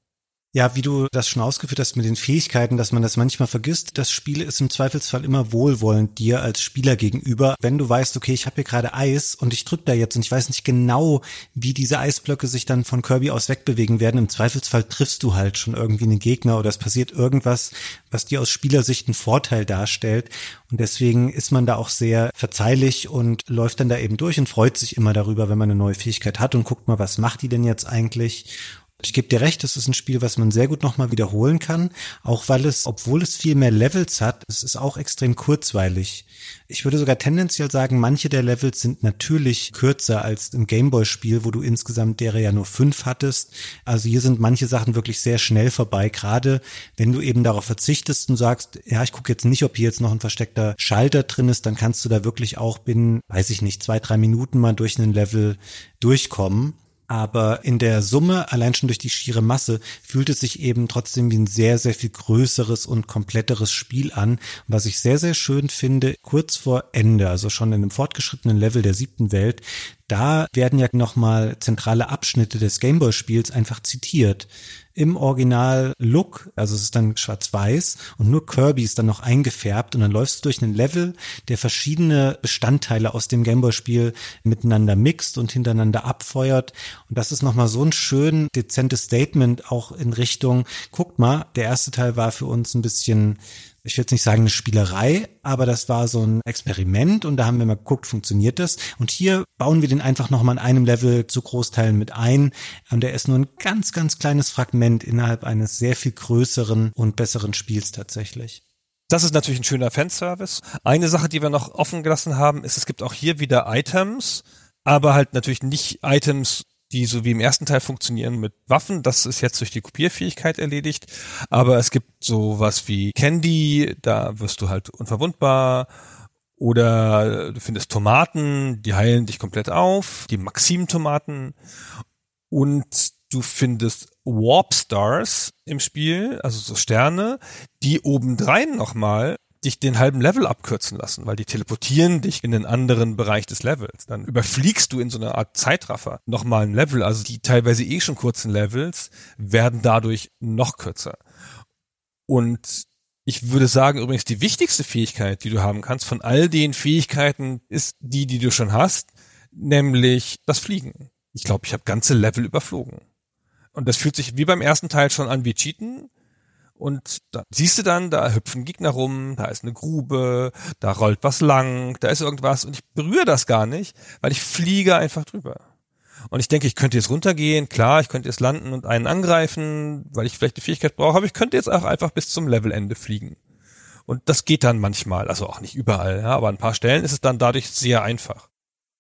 Ja, wie du das schon ausgeführt hast mit den Fähigkeiten, dass man das manchmal vergisst, das Spiel ist im Zweifelsfall immer wohlwollend dir als Spieler gegenüber. Wenn du weißt, okay, ich habe hier gerade Eis und ich drück da jetzt und ich weiß nicht genau, wie diese Eisblöcke sich dann von Kirby aus wegbewegen werden, im Zweifelsfall triffst du halt schon irgendwie einen Gegner oder es passiert irgendwas, was dir aus Spielersicht einen Vorteil darstellt. Und deswegen ist man da auch sehr verzeihlich und läuft dann da eben durch und freut sich immer darüber, wenn man eine neue Fähigkeit hat und guckt mal, was macht die denn jetzt eigentlich? Ich gebe dir recht, es ist ein Spiel, was man sehr gut nochmal wiederholen kann, auch weil es, obwohl es viel mehr Levels hat, es ist auch extrem kurzweilig. Ich würde sogar tendenziell sagen, manche der Levels sind natürlich kürzer als im Gameboy-Spiel, wo du insgesamt derer ja nur fünf hattest. Also hier sind manche Sachen wirklich sehr schnell vorbei, gerade wenn du eben darauf verzichtest und sagst, ja, ich gucke jetzt nicht, ob hier jetzt noch ein versteckter Schalter drin ist, dann kannst du da wirklich auch binnen, weiß ich nicht, zwei, drei Minuten mal durch einen Level durchkommen. Aber in der Summe, allein schon durch die schiere Masse, fühlt es sich eben trotzdem wie ein sehr, sehr viel größeres und kompletteres Spiel an. Was ich sehr, sehr schön finde, kurz vor Ende, also schon in einem fortgeschrittenen Level der siebten Welt, da werden ja nochmal zentrale Abschnitte des Gameboy-Spiels einfach zitiert. Im Original-Look, also es ist dann schwarz-weiß und nur Kirby ist dann noch eingefärbt und dann läufst du durch einen Level, der verschiedene Bestandteile aus dem Gameboy-Spiel miteinander mixt und hintereinander abfeuert. Und das ist nochmal so ein schön dezentes Statement auch in Richtung, guckt mal, der erste Teil war für uns ein bisschen ich will jetzt nicht sagen eine Spielerei, aber das war so ein Experiment und da haben wir mal geguckt, funktioniert das? Und hier bauen wir den einfach nochmal in einem Level zu Großteilen mit ein. Und der ist nur ein ganz, ganz kleines Fragment innerhalb eines sehr viel größeren und besseren Spiels tatsächlich. Das ist natürlich ein schöner Fanservice. Eine Sache, die wir noch offen gelassen haben, ist, es gibt auch hier wieder Items, aber halt natürlich nicht Items, die so wie im ersten Teil funktionieren mit Waffen. Das ist jetzt durch die Kopierfähigkeit erledigt. Aber es gibt sowas wie Candy, da wirst du halt unverwundbar. Oder du findest Tomaten, die heilen dich komplett auf. Die Maxim-Tomaten. Und du findest Warp Stars im Spiel, also so Sterne, die obendrein nochmal dich den halben Level abkürzen lassen, weil die teleportieren dich in den anderen Bereich des Levels. Dann überfliegst du in so einer Art Zeitraffer nochmal ein Level, also die teilweise eh schon kurzen Levels werden dadurch noch kürzer. Und ich würde sagen, übrigens, die wichtigste Fähigkeit, die du haben kannst von all den Fähigkeiten, ist die, die du schon hast, nämlich das Fliegen. Ich glaube, ich habe ganze Level überflogen. Und das fühlt sich wie beim ersten Teil schon an wie Cheaten, und da siehst du dann, da hüpfen Gegner rum, da ist eine Grube, da rollt was lang, da ist irgendwas und ich berühre das gar nicht, weil ich fliege einfach drüber. Und ich denke, ich könnte jetzt runtergehen, klar, ich könnte jetzt landen und einen angreifen, weil ich vielleicht die Fähigkeit brauche, aber ich könnte jetzt auch einfach bis zum Levelende fliegen. Und das geht dann manchmal, also auch nicht überall, ja, aber an ein paar Stellen ist es dann dadurch sehr einfach.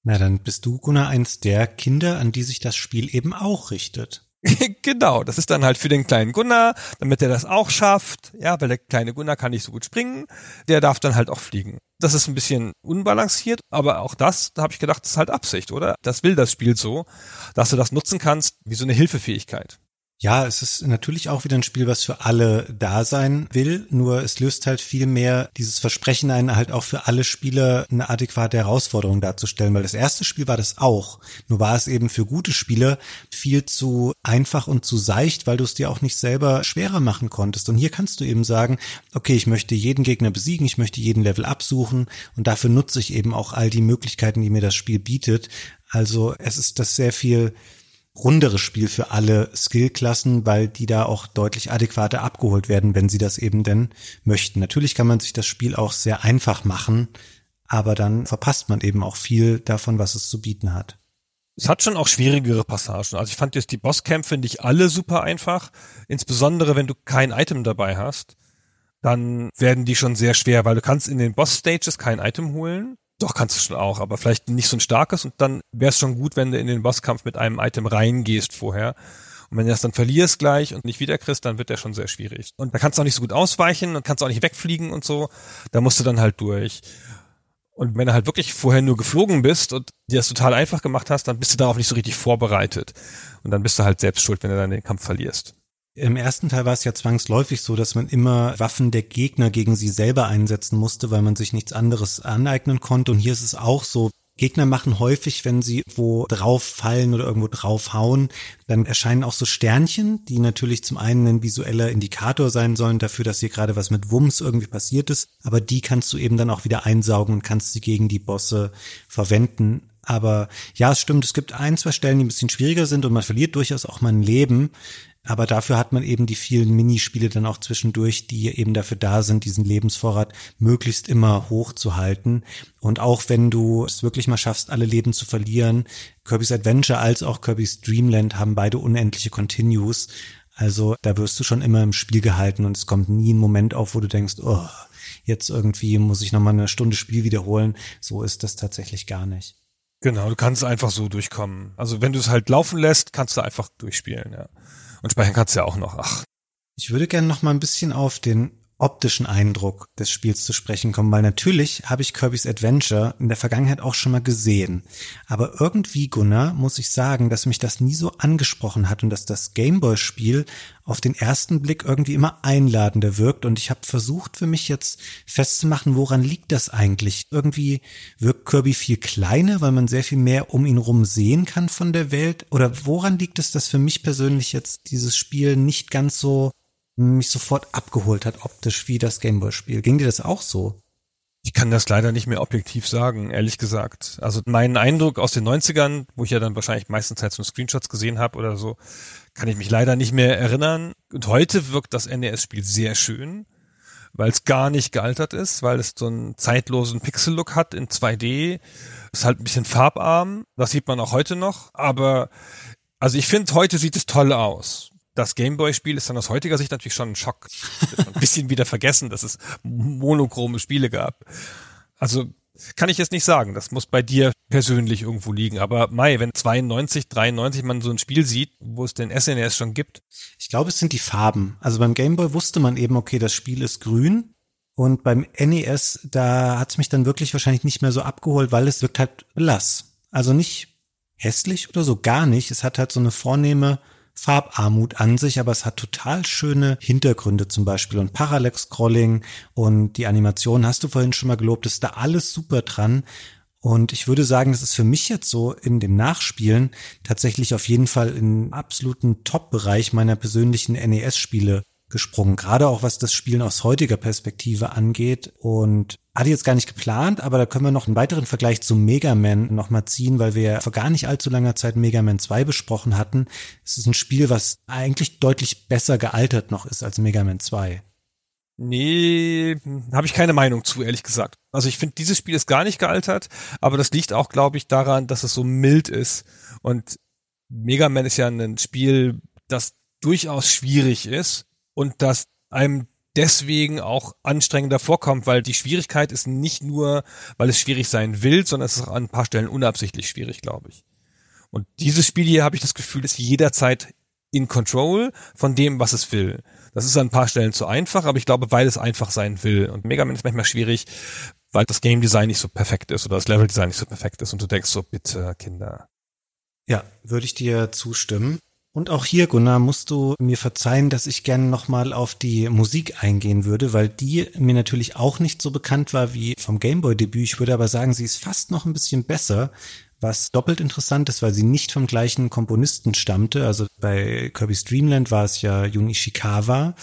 Na, dann bist du, Gunnar, eins der Kinder, an die sich das Spiel eben auch richtet. genau, das ist dann halt für den kleinen Gunnar, damit er das auch schafft, ja, weil der kleine Gunnar kann nicht so gut springen, der darf dann halt auch fliegen. Das ist ein bisschen unbalanciert, aber auch das, da habe ich gedacht, ist halt Absicht, oder? Das will das Spiel so, dass du das nutzen kannst wie so eine Hilfefähigkeit. Ja, es ist natürlich auch wieder ein Spiel, was für alle da sein will, nur es löst halt viel mehr dieses Versprechen ein, halt auch für alle Spieler eine adäquate Herausforderung darzustellen, weil das erste Spiel war das auch, nur war es eben für gute Spieler viel zu einfach und zu seicht, weil du es dir auch nicht selber schwerer machen konntest. Und hier kannst du eben sagen, okay, ich möchte jeden Gegner besiegen, ich möchte jeden Level absuchen und dafür nutze ich eben auch all die Möglichkeiten, die mir das Spiel bietet. Also es ist das sehr viel runderes Spiel für alle Skillklassen, weil die da auch deutlich adäquater abgeholt werden, wenn sie das eben denn möchten. Natürlich kann man sich das Spiel auch sehr einfach machen, aber dann verpasst man eben auch viel davon, was es zu bieten hat. Es hat schon auch schwierigere Passagen. Also ich fand jetzt die Bosskämpfe nicht alle super einfach. Insbesondere wenn du kein Item dabei hast, dann werden die schon sehr schwer, weil du kannst in den Boss-Stages kein Item holen. Doch, kannst du schon auch, aber vielleicht nicht so ein starkes und dann wäre es schon gut, wenn du in den Bosskampf mit einem Item reingehst vorher. Und wenn du das dann verlierst gleich und nicht wiederkriegst, dann wird der schon sehr schwierig. Und da kannst du auch nicht so gut ausweichen und kannst auch nicht wegfliegen und so. Da musst du dann halt durch. Und wenn du halt wirklich vorher nur geflogen bist und dir das total einfach gemacht hast, dann bist du darauf nicht so richtig vorbereitet. Und dann bist du halt selbst schuld, wenn du dann den Kampf verlierst. Im ersten Teil war es ja zwangsläufig so, dass man immer Waffen der Gegner gegen sie selber einsetzen musste, weil man sich nichts anderes aneignen konnte. Und hier ist es auch so. Gegner machen häufig, wenn sie wo drauf fallen oder irgendwo drauf hauen, dann erscheinen auch so Sternchen, die natürlich zum einen ein visueller Indikator sein sollen dafür, dass hier gerade was mit Wumms irgendwie passiert ist. Aber die kannst du eben dann auch wieder einsaugen und kannst sie gegen die Bosse verwenden. Aber ja, es stimmt, es gibt ein, zwei Stellen, die ein bisschen schwieriger sind und man verliert durchaus auch mal ein Leben. Aber dafür hat man eben die vielen Minispiele dann auch zwischendurch, die eben dafür da sind, diesen Lebensvorrat möglichst immer hoch zu halten. Und auch wenn du es wirklich mal schaffst, alle Leben zu verlieren, Kirby's Adventure als auch Kirby's Dreamland haben beide unendliche Continues. Also da wirst du schon immer im Spiel gehalten und es kommt nie ein Moment auf, wo du denkst, oh, jetzt irgendwie muss ich nochmal eine Stunde Spiel wiederholen. So ist das tatsächlich gar nicht. Genau, du kannst einfach so durchkommen. Also wenn du es halt laufen lässt, kannst du einfach durchspielen, ja. Und speichern kannst du ja auch noch. Ach. Ich würde gerne noch mal ein bisschen auf den optischen Eindruck des Spiels zu sprechen kommen, weil natürlich habe ich Kirby's Adventure in der Vergangenheit auch schon mal gesehen. Aber irgendwie, Gunnar, muss ich sagen, dass mich das nie so angesprochen hat und dass das Gameboy-Spiel auf den ersten Blick irgendwie immer einladender wirkt. Und ich habe versucht für mich jetzt festzumachen, woran liegt das eigentlich? Irgendwie wirkt Kirby viel kleiner, weil man sehr viel mehr um ihn rum sehen kann von der Welt. Oder woran liegt es, dass für mich persönlich jetzt dieses Spiel nicht ganz so mich sofort abgeholt hat optisch wie das Gameboy-Spiel. Ging dir das auch so? Ich kann das leider nicht mehr objektiv sagen, ehrlich gesagt. Also mein Eindruck aus den 90ern, wo ich ja dann wahrscheinlich meistens halt so Screenshots gesehen habe oder so, kann ich mich leider nicht mehr erinnern. Und heute wirkt das NES-Spiel sehr schön, weil es gar nicht gealtert ist, weil es so einen zeitlosen Pixel-Look hat in 2D. Ist halt ein bisschen farbarm, das sieht man auch heute noch. Aber also ich finde, heute sieht es toll aus das Gameboy-Spiel ist dann aus heutiger Sicht natürlich schon ein Schock. ein bisschen wieder vergessen, dass es monochrome Spiele gab. Also kann ich jetzt nicht sagen. Das muss bei dir persönlich irgendwo liegen. Aber Mai, wenn 92, 93 man so ein Spiel sieht, wo es den SNES schon gibt. Ich glaube, es sind die Farben. Also beim Gameboy wusste man eben, okay, das Spiel ist grün. Und beim NES, da hat es mich dann wirklich wahrscheinlich nicht mehr so abgeholt, weil es wirkt halt blass. Also nicht hässlich oder so, gar nicht. Es hat halt so eine vornehme Farbarmut an sich, aber es hat total schöne Hintergründe zum Beispiel und Parallax-Scrolling und die Animation hast du vorhin schon mal gelobt, ist da alles super dran. Und ich würde sagen, das ist für mich jetzt so in dem Nachspielen tatsächlich auf jeden Fall im absoluten Top-Bereich meiner persönlichen NES-Spiele gesprungen, gerade auch was das Spielen aus heutiger Perspektive angeht. Und hatte jetzt gar nicht geplant, aber da können wir noch einen weiteren Vergleich zu Mega Man nochmal ziehen, weil wir vor gar nicht allzu langer Zeit Mega Man 2 besprochen hatten. Es ist ein Spiel, was eigentlich deutlich besser gealtert noch ist als Mega Man 2. Nee, habe ich keine Meinung zu, ehrlich gesagt. Also ich finde, dieses Spiel ist gar nicht gealtert, aber das liegt auch, glaube ich, daran, dass es so mild ist. Und Mega Man ist ja ein Spiel, das durchaus schwierig ist und das einem deswegen auch anstrengender vorkommt, weil die Schwierigkeit ist nicht nur, weil es schwierig sein will, sondern es ist auch an ein paar Stellen unabsichtlich schwierig, glaube ich. Und dieses Spiel hier habe ich das Gefühl, ist jederzeit in Control von dem, was es will. Das ist an ein paar Stellen zu einfach, aber ich glaube, weil es einfach sein will. Und Mega Man ist manchmal schwierig, weil das Game Design nicht so perfekt ist oder das Level Design nicht so perfekt ist und du denkst so, bitte, Kinder. Ja, würde ich dir zustimmen. Und auch hier, Gunnar, musst du mir verzeihen, dass ich gerne nochmal auf die Musik eingehen würde, weil die mir natürlich auch nicht so bekannt war wie vom Gameboy-Debüt. Ich würde aber sagen, sie ist fast noch ein bisschen besser, was doppelt interessant ist, weil sie nicht vom gleichen Komponisten stammte. Also bei Kirby's Dreamland war es ja Jun Ishikawa,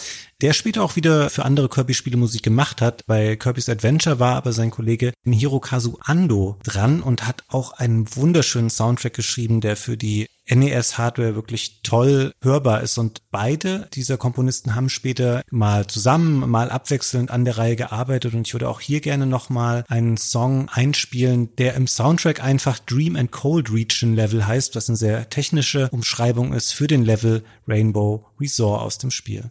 der später auch wieder für andere Kirby-Spiele Musik gemacht hat. Bei Kirby's Adventure war aber sein Kollege Hirokazu Ando dran und hat auch einen wunderschönen Soundtrack geschrieben, der für die NES-Hardware wirklich toll hörbar ist. Und beide dieser Komponisten haben später mal zusammen, mal abwechselnd an der Reihe gearbeitet. Und ich würde auch hier gerne nochmal einen Song einspielen, der im Soundtrack einfach Dream and Cold Region Level heißt, was eine sehr technische Umschreibung ist für den Level Rainbow Resort aus dem Spiel.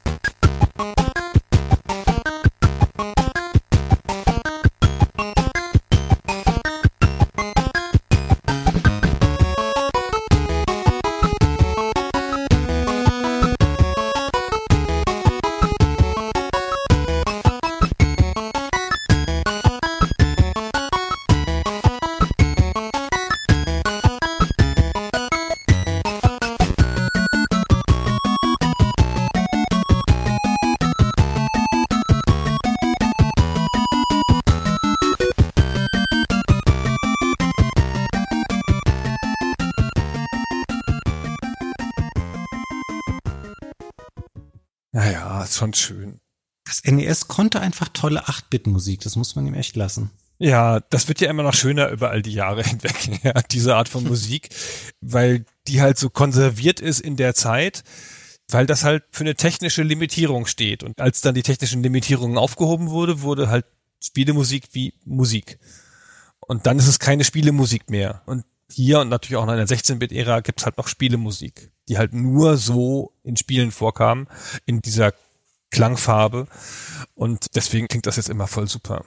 schon schön. Das NES konnte einfach tolle 8-Bit-Musik, das muss man ihm echt lassen. Ja, das wird ja immer noch schöner über all die Jahre hinweg, ja, diese Art von Musik, weil die halt so konserviert ist in der Zeit, weil das halt für eine technische Limitierung steht. Und als dann die technischen Limitierungen aufgehoben wurde, wurde halt Spielemusik wie Musik. Und dann ist es keine Spielemusik mehr. Und hier und natürlich auch in der 16-Bit-Ära gibt's halt noch Spielemusik, die halt nur so in Spielen vorkamen, in dieser Klangfarbe. Und deswegen klingt das jetzt immer voll super.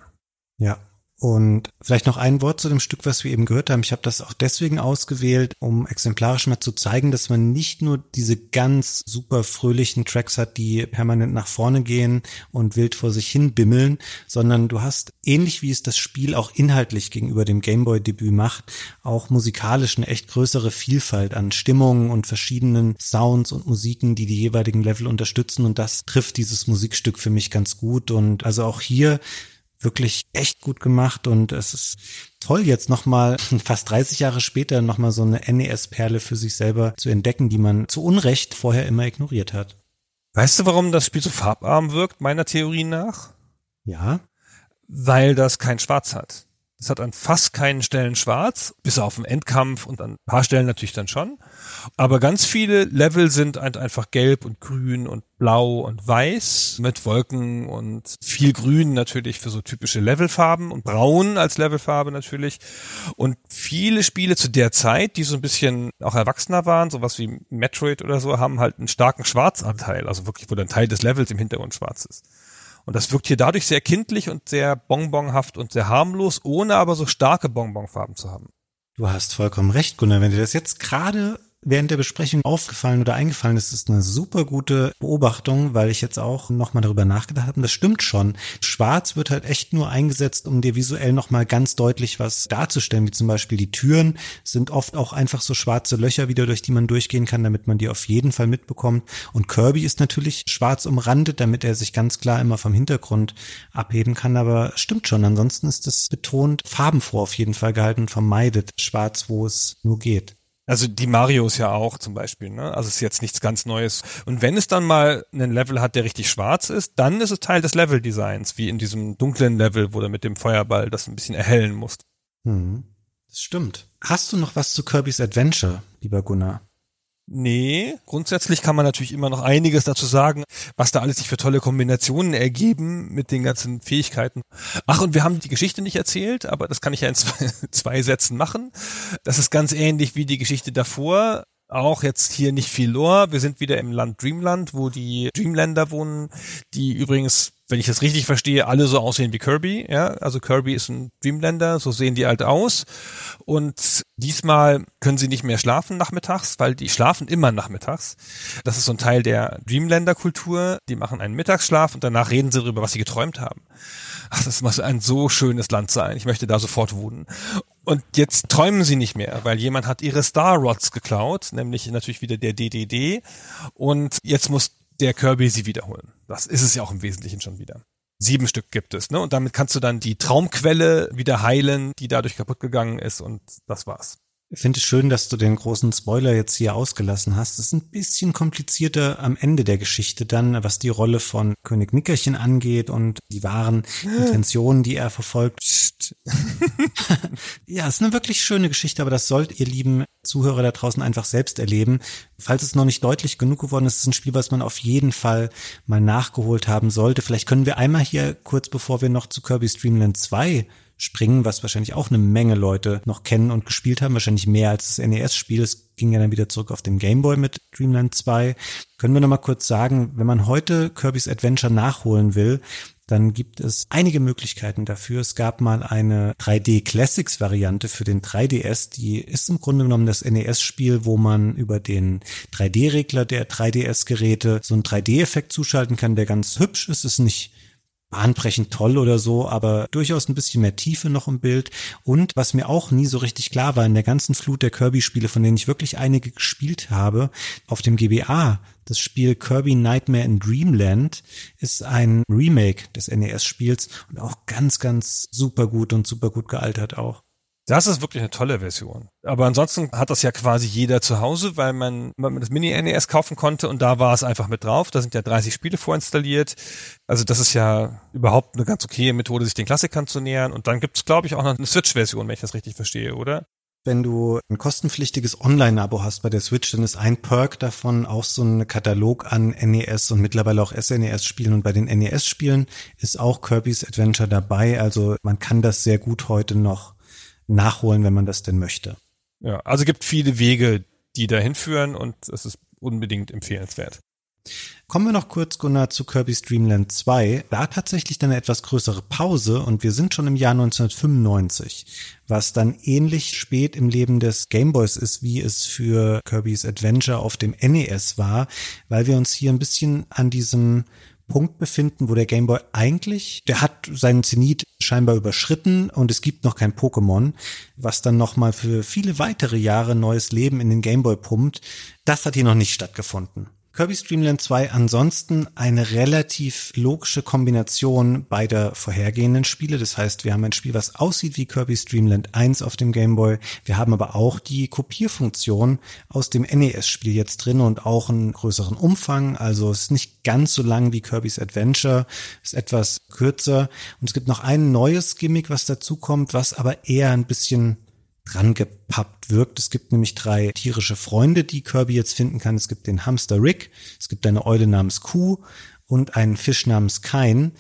Ja, und vielleicht noch ein Wort zu dem Stück, was wir eben gehört haben. Ich habe das auch deswegen ausgewählt, um exemplarisch mal zu zeigen, dass man nicht nur diese ganz super fröhlichen Tracks hat, die permanent nach vorne gehen und wild vor sich hin bimmeln, sondern du hast, ähnlich wie es das Spiel auch inhaltlich gegenüber dem Gameboy-Debüt macht, auch musikalisch eine echt größere Vielfalt an Stimmungen und verschiedenen Sounds und Musiken, die die jeweiligen Level unterstützen. Und das trifft dieses Musikstück für mich ganz gut. Und also auch hier wirklich echt gut gemacht und es ist toll jetzt nochmal fast 30 Jahre später nochmal so eine NES-Perle für sich selber zu entdecken, die man zu Unrecht vorher immer ignoriert hat. Weißt du, warum das Spiel so farbarm wirkt, meiner Theorie nach? Ja. Weil das kein Schwarz hat. Es hat an fast keinen Stellen schwarz, bis auf den Endkampf und an ein paar Stellen natürlich dann schon. Aber ganz viele Level sind einfach gelb und grün und blau und weiß mit Wolken und viel grün natürlich für so typische Levelfarben und braun als Levelfarbe natürlich. Und viele Spiele zu der Zeit, die so ein bisschen auch erwachsener waren, sowas wie Metroid oder so, haben halt einen starken Schwarzanteil, also wirklich, wo dann Teil des Levels im Hintergrund schwarz ist. Und das wirkt hier dadurch sehr kindlich und sehr bonbonhaft und sehr harmlos, ohne aber so starke Bonbonfarben zu haben. Du hast vollkommen recht, Gunnar. Wenn dir das jetzt gerade während der Besprechung aufgefallen oder eingefallen ist, ist eine super gute Beobachtung, weil ich jetzt auch nochmal darüber nachgedacht habe. Und das stimmt schon. Schwarz wird halt echt nur eingesetzt, um dir visuell nochmal ganz deutlich was darzustellen, wie zum Beispiel die Türen sind oft auch einfach so schwarze Löcher wieder, durch die man durchgehen kann, damit man die auf jeden Fall mitbekommt. Und Kirby ist natürlich schwarz umrandet, damit er sich ganz klar immer vom Hintergrund abheben kann. Aber stimmt schon. Ansonsten ist es betont farbenfroh auf jeden Fall gehalten und vermeidet schwarz, wo es nur geht. Also die Marios ja auch zum Beispiel, ne? Also es ist jetzt nichts ganz Neues. Und wenn es dann mal einen Level hat, der richtig schwarz ist, dann ist es Teil des Level-Designs, wie in diesem dunklen Level, wo du mit dem Feuerball das ein bisschen erhellen musst. Hm, das stimmt. Hast du noch was zu Kirby's Adventure, lieber Gunnar? Nee, grundsätzlich kann man natürlich immer noch einiges dazu sagen, was da alles sich für tolle Kombinationen ergeben mit den ganzen Fähigkeiten. Ach, und wir haben die Geschichte nicht erzählt, aber das kann ich ja in zwei, zwei Sätzen machen. Das ist ganz ähnlich wie die Geschichte davor. Auch jetzt hier nicht viel Lore. Wir sind wieder im Land Dreamland, wo die Dreamlander wohnen, die übrigens wenn ich das richtig verstehe, alle so aussehen wie Kirby. Ja, also Kirby ist ein Dreamlander, so sehen die halt aus. Und diesmal können sie nicht mehr schlafen nachmittags, weil die schlafen immer nachmittags. Das ist so ein Teil der Dreamlander-Kultur. Die machen einen Mittagsschlaf und danach reden sie darüber, was sie geträumt haben. Ach, das muss ein so schönes Land sein. Ich möchte da sofort wohnen. Und jetzt träumen sie nicht mehr, weil jemand hat ihre Star Rods geklaut, nämlich natürlich wieder der DDD. Und jetzt muss der Kirby sie wiederholen. Das ist es ja auch im Wesentlichen schon wieder. Sieben Stück gibt es, ne? Und damit kannst du dann die Traumquelle wieder heilen, die dadurch kaputt gegangen ist und das war's. Ich finde es schön, dass du den großen Spoiler jetzt hier ausgelassen hast. Es ist ein bisschen komplizierter am Ende der Geschichte dann, was die Rolle von König Nickerchen angeht und die wahren Intentionen, die er verfolgt. ja, es ist eine wirklich schöne Geschichte, aber das sollt ihr lieben Zuhörer da draußen einfach selbst erleben. Falls es noch nicht deutlich genug geworden ist, ist es ein Spiel, was man auf jeden Fall mal nachgeholt haben sollte. Vielleicht können wir einmal hier kurz bevor wir noch zu Kirby's Dream Land 2 springen, was wahrscheinlich auch eine Menge Leute noch kennen und gespielt haben, wahrscheinlich mehr als das NES-Spiel. Es ging ja dann wieder zurück auf den Game Boy mit Dreamland 2. Können wir noch mal kurz sagen, wenn man heute Kirby's Adventure nachholen will, dann gibt es einige Möglichkeiten dafür. Es gab mal eine 3D Classics Variante für den 3DS, die ist im Grunde genommen das NES-Spiel, wo man über den 3D-Regler der 3DS-Geräte so einen 3D-Effekt zuschalten kann, der ganz hübsch ist. Ist nicht bahnbrechend toll oder so, aber durchaus ein bisschen mehr Tiefe noch im Bild. Und was mir auch nie so richtig klar war in der ganzen Flut der Kirby-Spiele, von denen ich wirklich einige gespielt habe, auf dem GBA, das Spiel Kirby Nightmare in Dreamland, ist ein Remake des NES-Spiels und auch ganz, ganz super gut und super gut gealtert auch. Das ist wirklich eine tolle Version. Aber ansonsten hat das ja quasi jeder zu Hause, weil man, man das Mini-NES kaufen konnte und da war es einfach mit drauf. Da sind ja 30 Spiele vorinstalliert. Also das ist ja überhaupt eine ganz okaye Methode, sich den Klassikern zu nähern. Und dann gibt es, glaube ich, auch noch eine Switch-Version, wenn ich das richtig verstehe, oder? Wenn du ein kostenpflichtiges Online-Abo hast bei der Switch, dann ist ein Perk davon auch so ein Katalog an NES und mittlerweile auch SNES-Spielen. Und bei den NES-Spielen ist auch Kirby's Adventure dabei. Also man kann das sehr gut heute noch nachholen, wenn man das denn möchte. Ja, also gibt viele Wege, die dahin führen und es ist unbedingt empfehlenswert. Kommen wir noch kurz, Gunnar, zu Kirby's Dream Land 2. Da tatsächlich dann eine etwas größere Pause und wir sind schon im Jahr 1995, was dann ähnlich spät im Leben des Gameboys ist, wie es für Kirby's Adventure auf dem NES war, weil wir uns hier ein bisschen an diesem Punkt befinden, wo der Gameboy eigentlich, der hat seinen Zenit scheinbar überschritten und es gibt noch kein Pokémon, was dann nochmal für viele weitere Jahre neues Leben in den Gameboy pumpt. Das hat hier noch nicht stattgefunden. Kirby's Dream Land 2 ansonsten eine relativ logische Kombination beider vorhergehenden Spiele. Das heißt, wir haben ein Spiel, was aussieht wie Kirby's Dream Land 1 auf dem Game Boy. Wir haben aber auch die Kopierfunktion aus dem NES-Spiel jetzt drin und auch einen größeren Umfang. Also es ist nicht ganz so lang wie Kirby's Adventure, ist etwas kürzer. Und es gibt noch ein neues Gimmick, was dazu kommt, was aber eher ein bisschen dran gepappt wirkt. Es gibt nämlich drei tierische Freunde, die Kirby jetzt finden kann. Es gibt den Hamster Rick, es gibt eine Eule namens Kuh und einen Fisch namens Kain.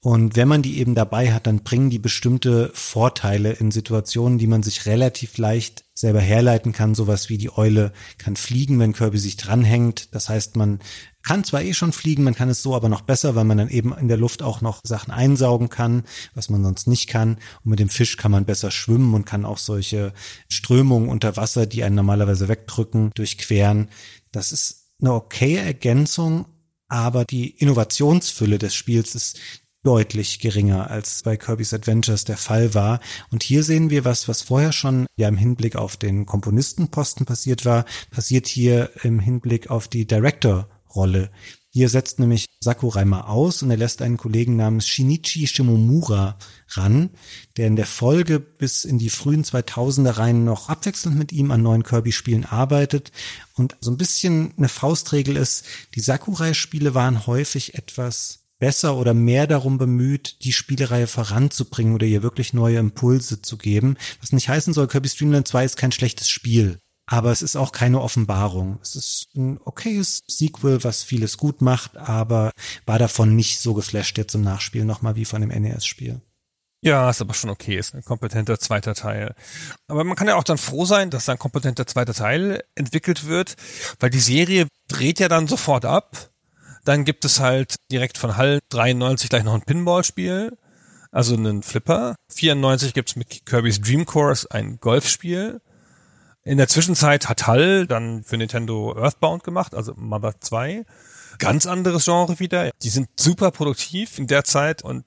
Und wenn man die eben dabei hat, dann bringen die bestimmte Vorteile in Situationen, die man sich relativ leicht selber herleiten kann. Sowas wie die Eule kann fliegen, wenn Kirby sich dranhängt. Das heißt, man kann zwar eh schon fliegen, man kann es so aber noch besser, weil man dann eben in der Luft auch noch Sachen einsaugen kann, was man sonst nicht kann. Und mit dem Fisch kann man besser schwimmen und kann auch solche Strömungen unter Wasser, die einen normalerweise wegdrücken, durchqueren. Das ist eine okaye Ergänzung, aber die Innovationsfülle des Spiels ist deutlich geringer als bei Kirby's Adventures der Fall war. Und hier sehen wir was, was vorher schon ja im Hinblick auf den Komponistenposten passiert war, passiert hier im Hinblick auf die Director-Rolle. Hier setzt nämlich Sakurai mal aus und er lässt einen Kollegen namens Shinichi Shimomura ran, der in der Folge bis in die frühen 2000er rein noch abwechselnd mit ihm an neuen Kirby-Spielen arbeitet. Und so ein bisschen eine Faustregel ist, die Sakurai-Spiele waren häufig etwas besser oder mehr darum bemüht, die Spielereihe voranzubringen oder ihr wirklich neue Impulse zu geben. Was nicht heißen soll, Kirby Streamland 2 ist kein schlechtes Spiel. aber es ist auch keine Offenbarung. Es ist ein okayes Sequel, was vieles gut macht, aber war davon nicht so geflasht jetzt im Nachspiel nochmal wie von dem NES-Spiel. Ja, ist aber schon okay, ist ein kompetenter zweiter Teil. Aber man kann ja auch dann froh sein, dass ein kompetenter zweiter Teil entwickelt wird, weil die Serie dreht ja dann sofort ab. Dann gibt es halt direkt von Hall 93 gleich noch ein Pinball-Spiel, also einen Flipper. 94 gibt's mit Kirby's Dream Course ein Golfspiel. In der Zwischenzeit hat Hall dann für Nintendo Earthbound gemacht, also Mother 2. Ganz anderes Genre wieder. Die sind super produktiv in der Zeit und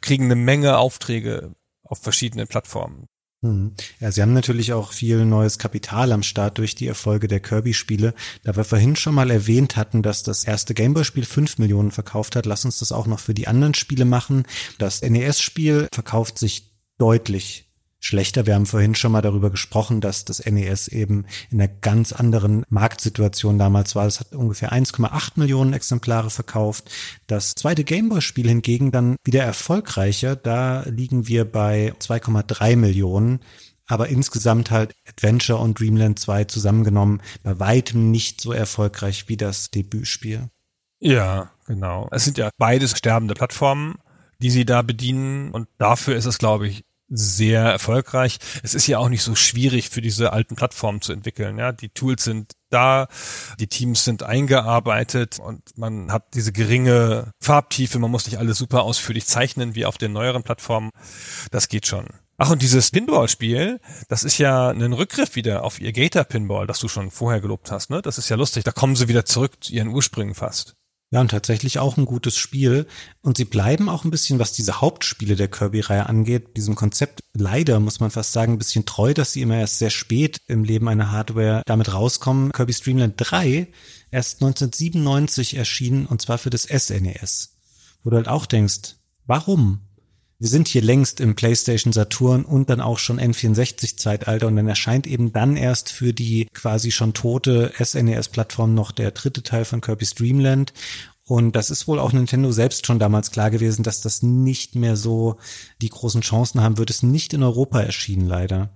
kriegen eine Menge Aufträge auf verschiedenen Plattformen. Hm. Ja, sie haben natürlich auch viel neues Kapital am Start durch die Erfolge der Kirby-Spiele. Da wir vorhin schon mal erwähnt hatten, dass das erste Gameboy-Spiel fünf Millionen verkauft hat, lass uns das auch noch für die anderen Spiele machen. Das NES-Spiel verkauft sich deutlich schlechter. Wir haben vorhin schon mal darüber gesprochen, dass das NES eben in einer ganz anderen Marktsituation damals war. Es hat ungefähr 1,8 Millionen Exemplare verkauft. Das zweite Gameboy-Spiel hingegen dann wieder erfolgreicher. Da liegen wir bei 2,3 Millionen. Aber insgesamt halt Adventure und Dreamland 2 zusammengenommen bei weitem nicht so erfolgreich wie das Debütspiel. Ja, genau. Es sind ja beides sterbende Plattformen, die sie da bedienen und dafür ist es, glaube ich, sehr erfolgreich. Es ist ja auch nicht so schwierig für diese alten Plattformen zu entwickeln. Ja, die Tools sind da, die Teams sind eingearbeitet und man hat diese geringe Farbtiefe. Man muss nicht alles super ausführlich zeichnen wie auf den neueren Plattformen. Das geht schon. Ach, und dieses Pinball-Spiel, das ist ja ein Rückgriff wieder auf ihr Gator-Pinball, das du schon vorher gelobt hast, ne? Das ist ja lustig. Da kommen sie wieder zurück zu ihren Ursprüngen fast. Ja, und tatsächlich auch ein gutes Spiel. Und sie bleiben auch ein bisschen, was diese Hauptspiele der Kirby-Reihe angeht, diesem Konzept leider, muss man fast sagen, ein bisschen treu, dass sie immer erst sehr spät im Leben einer Hardware damit rauskommen. Kirby Streamland 3 erst 1997 erschienen und zwar für das SNES. Wo du halt auch denkst, warum? Wir sind hier längst im PlayStation Saturn und dann auch schon N64-Zeitalter und dann erscheint eben dann erst für die quasi schon tote SNES-Plattform noch der dritte Teil von Kirby's Dreamland. Und das ist wohl auch Nintendo selbst schon damals klar gewesen, dass das nicht mehr so die großen Chancen haben wird. Es nicht in Europa erschienen, leider.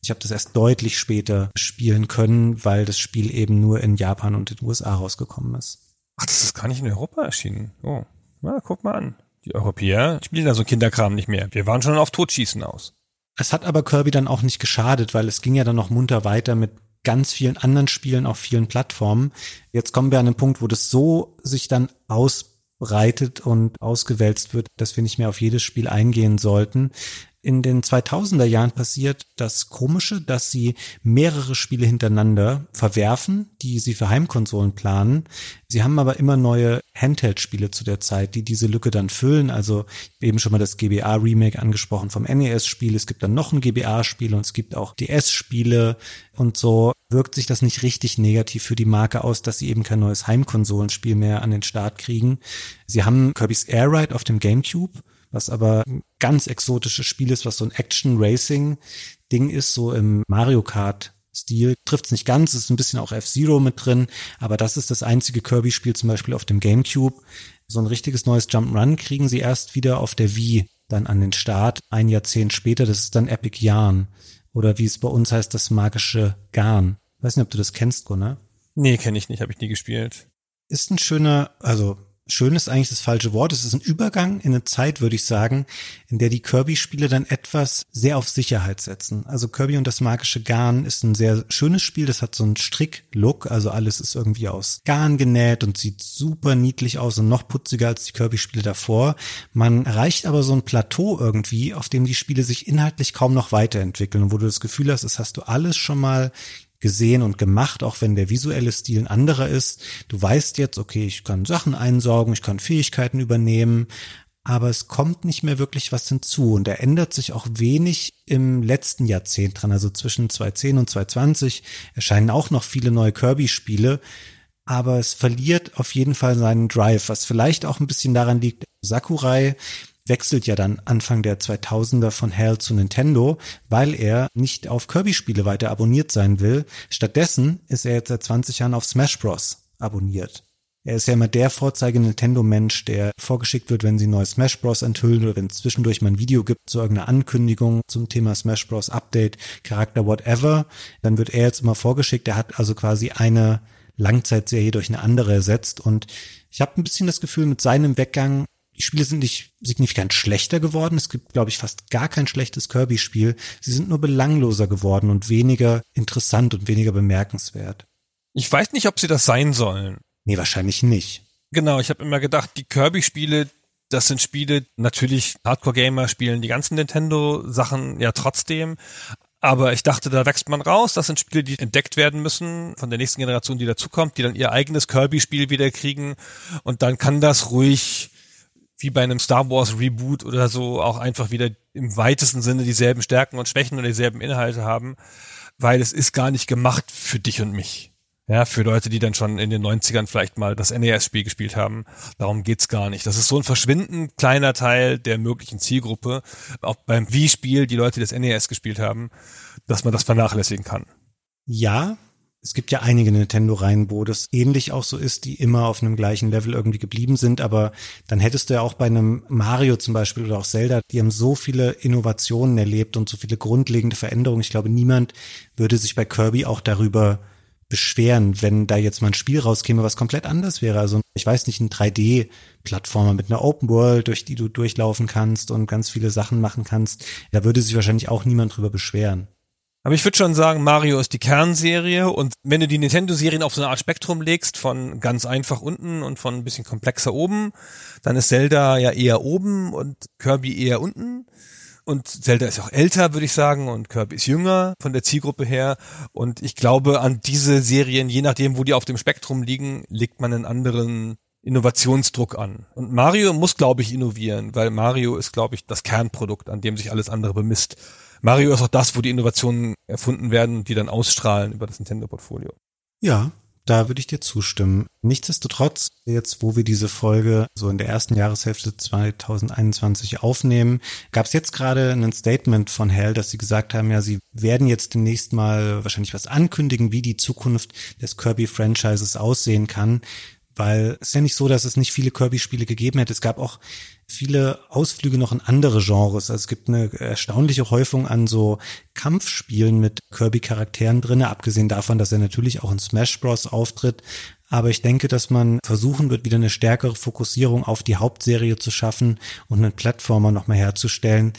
Ich habe das erst deutlich später spielen können, weil das Spiel eben nur in Japan und den USA rausgekommen ist. Ach, das ist gar nicht in Europa erschienen. Oh, na, guck mal an. Die Europäer spielen da so Kinderkram nicht mehr. Wir waren schon auf Totschießen aus. Es hat aber Kirby dann auch nicht geschadet, weil es ging ja dann noch munter weiter mit ganz vielen anderen Spielen auf vielen Plattformen. Jetzt kommen wir an den Punkt, wo das so sich dann ausbreitet und ausgewälzt wird, dass wir nicht mehr auf jedes Spiel eingehen sollten in den 2000er Jahren passiert das Komische, dass sie mehrere Spiele hintereinander verwerfen, die sie für Heimkonsolen planen. Sie haben aber immer neue Handheld-Spiele zu der Zeit, die diese Lücke dann füllen. Also eben schon mal das GBA-Remake angesprochen vom NES-Spiel. Es gibt dann noch ein GBA-Spiel und es gibt auch DS-Spiele und so wirkt sich das nicht richtig negativ für die Marke aus, dass sie eben kein neues Heimkonsolenspiel mehr an den Start kriegen. Sie haben Kirby's Air Ride auf dem GameCube was aber ein ganz exotisches Spiel ist, was so ein Action-Racing-Ding ist, so im Mario Kart Stil. Trifft's nicht ganz, ist ein bisschen auch F-Zero mit drin, aber das ist das einzige Kirby-Spiel zum Beispiel auf dem GameCube. So ein richtiges neues Jump'n'Run kriegen sie erst wieder auf der Wii dann an den Start, ein Jahrzehnt später, das ist dann Epic Yarn. Oder wie es bei uns heißt, das magische Garn. Weiß nicht, ob du das kennst, Gunnar. Nee, kenne ich nicht, habe ich nie gespielt. Ist ein schöner, also schön ist eigentlich das falsche Wort. Es ist ein Übergang in eine Zeit, würde ich sagen, in der die Kirby-Spiele dann etwas sehr auf Sicherheit setzen. Also Kirby und das magische Garn ist ein sehr schönes Spiel. Das hat so einen Strick-Look. Also alles ist irgendwie aus Garn genäht und sieht super niedlich aus und noch putziger als die Kirby-Spiele davor. Man erreicht aber so ein Plateau irgendwie, auf dem die Spiele sich inhaltlich kaum noch weiterentwickeln und wo du das Gefühl hast, das hast du alles schon mal gesehen und gemacht, auch wenn der visuelle Stil ein anderer ist. Du weißt jetzt, okay, ich kann Sachen einsaugen, ich kann Fähigkeiten übernehmen, aber es kommt nicht mehr wirklich was hinzu und da ändert sich auch wenig im letzten Jahrzehnt dran. Also zwischen 2010 und 2020 erscheinen auch noch viele neue Kirby-Spiele, aber es verliert auf jeden Fall seinen Drive, was vielleicht auch ein bisschen daran liegt, Sakurai wechselt ja dann Anfang der 2000er von Hell zu Nintendo, weil er nicht auf Kirby-Spiele weiter abonniert sein will. Stattdessen ist er jetzt seit 20 Jahren auf Smash Bros. abonniert. Er ist ja immer der Vorzeige Nintendo-Mensch, der vorgeschickt wird, wenn sie neues Smash Bros. enthüllen oder wenn es zwischendurch mal ein Video gibt zu irgendeiner Ankündigung zum Thema Smash Bros. Update, Charakter, whatever. Dann wird er jetzt immer vorgeschickt. Er hat also quasi eine Langzeitserie durch eine andere ersetzt und ich habe ein bisschen das Gefühl, mit seinem Weggang die Spiele sind nicht signifikant schlechter geworden. Es gibt, glaube ich, fast gar kein schlechtes Kirby-Spiel. Sie sind nur belangloser geworden und weniger interessant und weniger bemerkenswert. Ich weiß nicht, ob sie das sein sollen. Nee, wahrscheinlich nicht. Genau, ich habe immer gedacht, die Kirby-Spiele, das sind Spiele, natürlich Hardcore-Gamer spielen die ganzen Nintendo-Sachen ja trotzdem. Aber ich dachte, da wächst man raus. Das sind Spiele, die entdeckt werden müssen von der nächsten Generation, die dazukommt, die dann ihr eigenes Kirby-Spiel wieder kriegen. Und dann kann das ruhig wie bei einem Star Wars Reboot oder so auch einfach wieder im weitesten Sinne dieselben Stärken und Schwächen und dieselben Inhalte haben, weil es ist gar nicht gemacht für dich und mich. Ja, für Leute, die dann schon in den 90ern vielleicht mal das NES-Spiel gespielt haben. Darum geht's gar nicht. Das ist so ein verschwindend kleiner Teil der möglichen Zielgruppe, auch beim Wii-Spiel, die Leute, die das NES gespielt haben, dass man das vernachlässigen kann. Ja, es gibt ja einige Nintendo-Reihen, wo das ähnlich auch so ist, die immer auf einem gleichen Level irgendwie geblieben sind, aber dann hättest du ja auch bei einem Mario zum Beispiel oder auch Zelda, die haben so viele Innovationen erlebt und so viele grundlegende Veränderungen. Ich glaube, niemand würde sich bei Kirby auch darüber beschweren, wenn da jetzt mal ein Spiel rauskäme, was komplett anders wäre. Also ich weiß nicht, ein 3D-Plattformer mit einer Open World, durch die du durchlaufen kannst und ganz viele Sachen machen kannst. Da würde sich wahrscheinlich auch niemand drüber beschweren. Aber ich würde schon sagen, Mario ist die Kernserie und wenn du die Nintendo-Serien auf so eine Art Spektrum legst, von ganz einfach unten und von ein bisschen komplexer oben, dann ist Zelda ja eher oben und Kirby eher unten. Und Zelda ist auch älter, würde ich sagen, und Kirby ist jünger von der Zielgruppe her. Und ich glaube, an diese Serien, je nachdem, wo die auf dem Spektrum liegen, legt man einen anderen Innovationsdruck an. Und Mario muss, glaube ich, innovieren, weil Mario ist, glaube ich, das Kernprodukt, an dem sich alles andere bemisst. Mario ist auch das, wo die Innovationen erfunden werden, die dann ausstrahlen über das Nintendo-Portfolio. Ja, da würde ich dir zustimmen. Nichtsdestotrotz, jetzt wo wir diese Folge so in der ersten Jahreshälfte 2021 aufnehmen, gab es jetzt gerade ein Statement von Hell, dass sie gesagt haben, ja, sie werden jetzt demnächst mal wahrscheinlich was ankündigen, wie die Zukunft des Kirby-Franchises aussehen kann. Weil es ist ja nicht so, dass es nicht viele Kirby-Spiele gegeben hätte. Es gab auch viele Ausflüge noch in andere Genres. Also es gibt eine erstaunliche Häufung an so Kampfspielen mit Kirby-Charakteren drinne, abgesehen davon, dass er natürlich auch in Smash Bros. auftritt. Aber ich denke, dass man versuchen wird, wieder eine stärkere Fokussierung auf die Hauptserie zu schaffen und einen Plattformer nochmal herzustellen,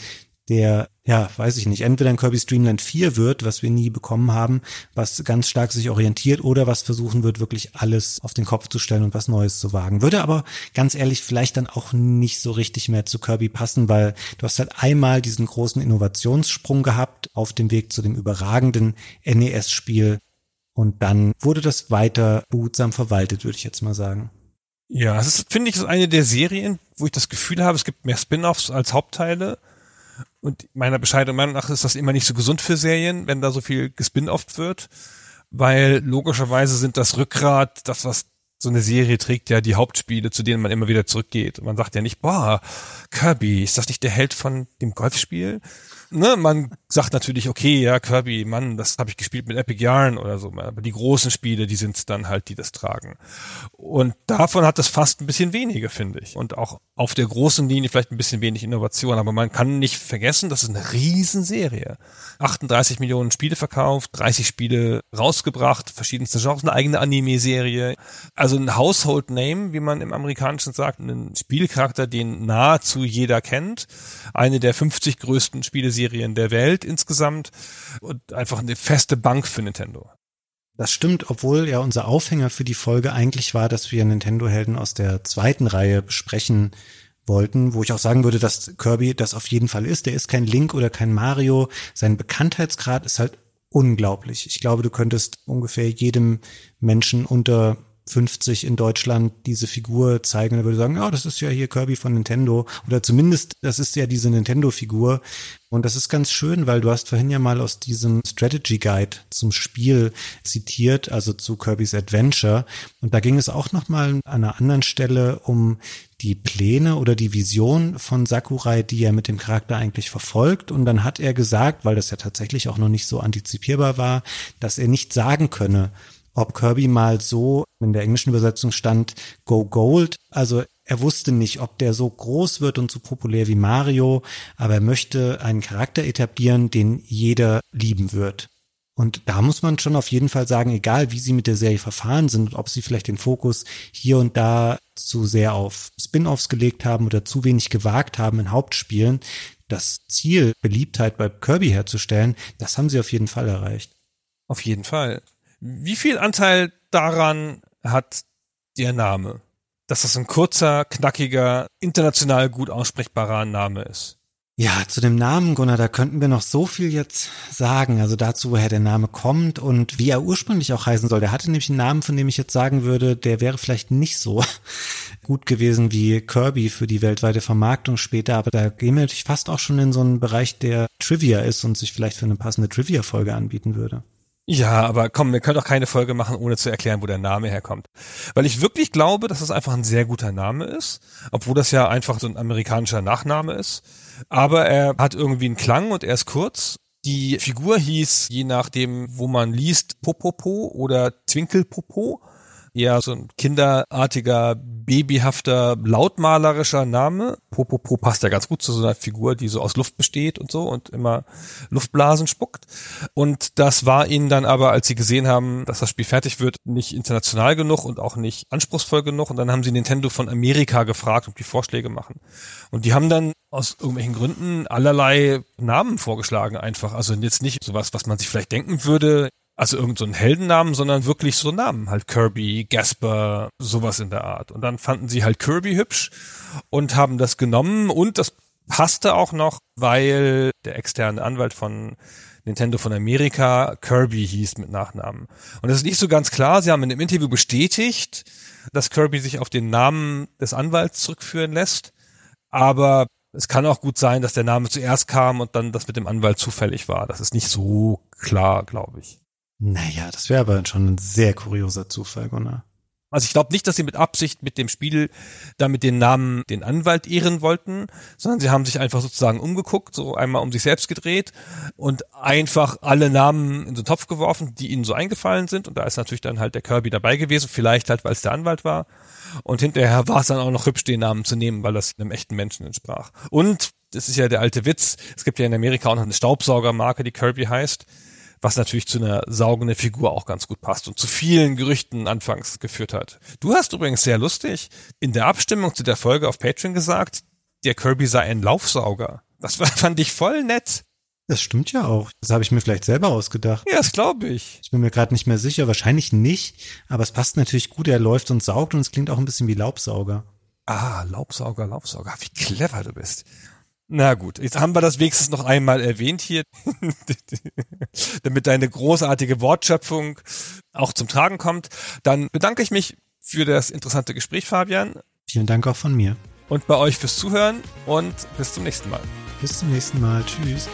der, ja, weiß ich nicht, entweder ein Kirby's Dream Land 4 wird, was wir nie bekommen haben, was ganz stark sich orientiert oder was versuchen wird, wirklich alles auf den Kopf zu stellen und was Neues zu wagen. Würde aber ganz ehrlich vielleicht dann auch nicht so richtig mehr zu Kirby passen, weil du hast halt einmal diesen großen Innovationssprung gehabt auf dem Weg zu dem überragenden NES-Spiel und dann wurde das weiter behutsam verwaltet, würde ich jetzt mal sagen. Ja, es ist, finde ich, ist eine der Serien, wo ich das Gefühl habe, es gibt mehr Spin-offs als Hauptteile. Und meiner bescheidenen Meinung nach ist das immer nicht so gesund für Serien, wenn da so viel gespin-offt wird, weil logischerweise sind das Rückgrat, das was so eine Serie trägt ja die Hauptspiele, zu denen man immer wieder zurückgeht. Und man sagt ja nicht, boah, Kirby, ist das nicht der Held von dem Golfspiel? Ne, man sagt natürlich, okay, ja, Kirby, Mann, das habe ich gespielt mit Epic Yarn oder so, aber die großen Spiele, die sind dann halt, die das tragen. Und davon hat es fast ein bisschen weniger, finde ich. Und auch auf der großen Linie vielleicht ein bisschen wenig Innovation, aber man kann nicht vergessen, das ist eine Riesenserie. 38 Millionen Spiele verkauft, 30 Spiele rausgebracht, verschiedenste Genres, eine eigene Anime-Serie. Also ein Household Name, wie man im Amerikanischen sagt, ein Spielcharakter, den nahezu jeder kennt. Eine der 50 größten Spieleserien Serien der Welt insgesamt und einfach eine feste Bank für Nintendo. Das stimmt, obwohl ja unser Aufhänger für die Folge eigentlich war, dass wir Nintendo-Helden aus der zweiten Reihe besprechen wollten, wo ich auch sagen würde, dass Kirby das auf jeden Fall ist. Der ist kein Link oder kein Mario. Sein Bekanntheitsgrad ist halt unglaublich. Ich glaube, du könntest ungefähr jedem Menschen unter 50 in Deutschland diese Figur zeigen. Und er würde sagen, ja, das ist ja hier Kirby von Nintendo. Oder zumindest das ist ja diese Nintendo-Figur. Und das ist ganz schön, weil du hast vorhin ja mal aus diesem Strategy Guide zum Spiel zitiert, also zu Kirby's Adventure. Und da ging es auch noch mal an einer anderen Stelle um die Pläne oder die Vision von Sakurai, die er mit dem Charakter eigentlich verfolgt. Und dann hat er gesagt, weil das ja tatsächlich auch noch nicht so antizipierbar war, dass er nicht sagen könne, ob Kirby mal so in der englischen Übersetzung stand Go Gold. Also er wusste nicht, ob der so groß wird und so populär wie Mario, aber er möchte einen Charakter etablieren, den jeder lieben wird. Und da muss man schon auf jeden Fall sagen, egal wie sie mit der Serie verfahren sind, ob sie vielleicht den Fokus hier und da zu sehr auf Spin-offs gelegt haben oder zu wenig gewagt haben in Hauptspielen, das Ziel, Beliebtheit bei Kirby herzustellen, das haben sie auf jeden Fall erreicht. Auf jeden Fall. Wie viel Anteil daran hat der Name? Dass das ein kurzer, knackiger, international gut aussprechbarer Name ist. Ja, zu dem Namen, Gunnar, da könnten wir noch so viel jetzt sagen. Also dazu, woher der Name kommt und wie er ursprünglich auch heißen soll. Der hatte nämlich einen Namen, von dem ich jetzt sagen würde, der wäre vielleicht nicht so gut gewesen wie Kirby für die weltweite Vermarktung später. Aber da gehen wir natürlich fast auch schon in so einen Bereich, der Trivia ist und sich vielleicht für eine passende Trivia-Folge anbieten würde. Ja, aber komm, wir können doch keine Folge machen, ohne zu erklären, wo der Name herkommt. Weil ich wirklich glaube, dass es einfach ein sehr guter Name ist, obwohl das ja einfach so ein amerikanischer Nachname ist. Aber er hat irgendwie einen Klang und er ist kurz. Die Figur hieß, je nachdem, wo man liest, Popopo oder Zwinkelpopo eher so ein kinderartiger, babyhafter, lautmalerischer Name. Popopo passt ja ganz gut zu so einer Figur, die so aus Luft besteht und so und immer Luftblasen spuckt. Und das war ihnen dann aber, als sie gesehen haben, dass das Spiel fertig wird, nicht international genug und auch nicht anspruchsvoll genug. Und dann haben sie Nintendo von Amerika gefragt, ob die Vorschläge machen. Und die haben dann aus irgendwelchen Gründen allerlei Namen vorgeschlagen einfach. Also jetzt nicht sowas, was man sich vielleicht denken würde, also irgendein so Heldennamen, sondern wirklich so Namen, halt Kirby, Gasper, sowas in der Art. Und dann fanden sie halt Kirby hübsch und haben das genommen und das passte auch noch, weil der externe Anwalt von Nintendo von Amerika Kirby hieß mit Nachnamen. Und das ist nicht so ganz klar. Sie haben in einem Interview bestätigt, dass Kirby sich auf den Namen des Anwalts zurückführen lässt. Aber es kann auch gut sein, dass der Name zuerst kam und dann das mit dem Anwalt zufällig war. Das ist nicht so klar, glaube ich. Naja, das wäre aber schon ein sehr kurioser Zufall, Gunnar. Also ich glaube nicht, dass sie mit Absicht mit dem Spiel damit den Namen den Anwalt ehren wollten, sondern sie haben sich einfach sozusagen umgeguckt, so einmal um sich selbst gedreht und einfach alle Namen in so einen Topf geworfen, die ihnen so eingefallen sind. Und da ist natürlich dann halt der Kirby dabei gewesen, vielleicht halt, weil es der Anwalt war. Und hinterher war es dann auch noch hübsch, den Namen zu nehmen, weil das einem echten Menschen entsprach. Und das ist ja der alte Witz. Es gibt ja in Amerika auch noch eine Staubsaugermarke, die Kirby heißt was natürlich zu einer saugenden Figur auch ganz gut passt und zu vielen Gerüchten anfangs geführt hat. Du hast übrigens sehr lustig in der Abstimmung zu der Folge auf Patreon gesagt, der Kirby sei ein Laufsauger. Das fand ich voll nett. Das stimmt ja auch. Das habe ich mir vielleicht selber ausgedacht. Ja, das glaube ich. Ich bin mir gerade nicht mehr sicher, wahrscheinlich nicht, aber es passt natürlich gut, er läuft und saugt und es klingt auch ein bisschen wie Laubsauger. Ah, Laubsauger, Laubsauger. Wie clever du bist. Na gut, jetzt haben wir das wenigstens noch einmal erwähnt hier, damit deine großartige Wortschöpfung auch zum Tragen kommt. Dann bedanke ich mich für das interessante Gespräch, Fabian. Vielen Dank auch von mir. Und bei euch fürs Zuhören und bis zum nächsten Mal. Bis zum nächsten Mal. Tschüss.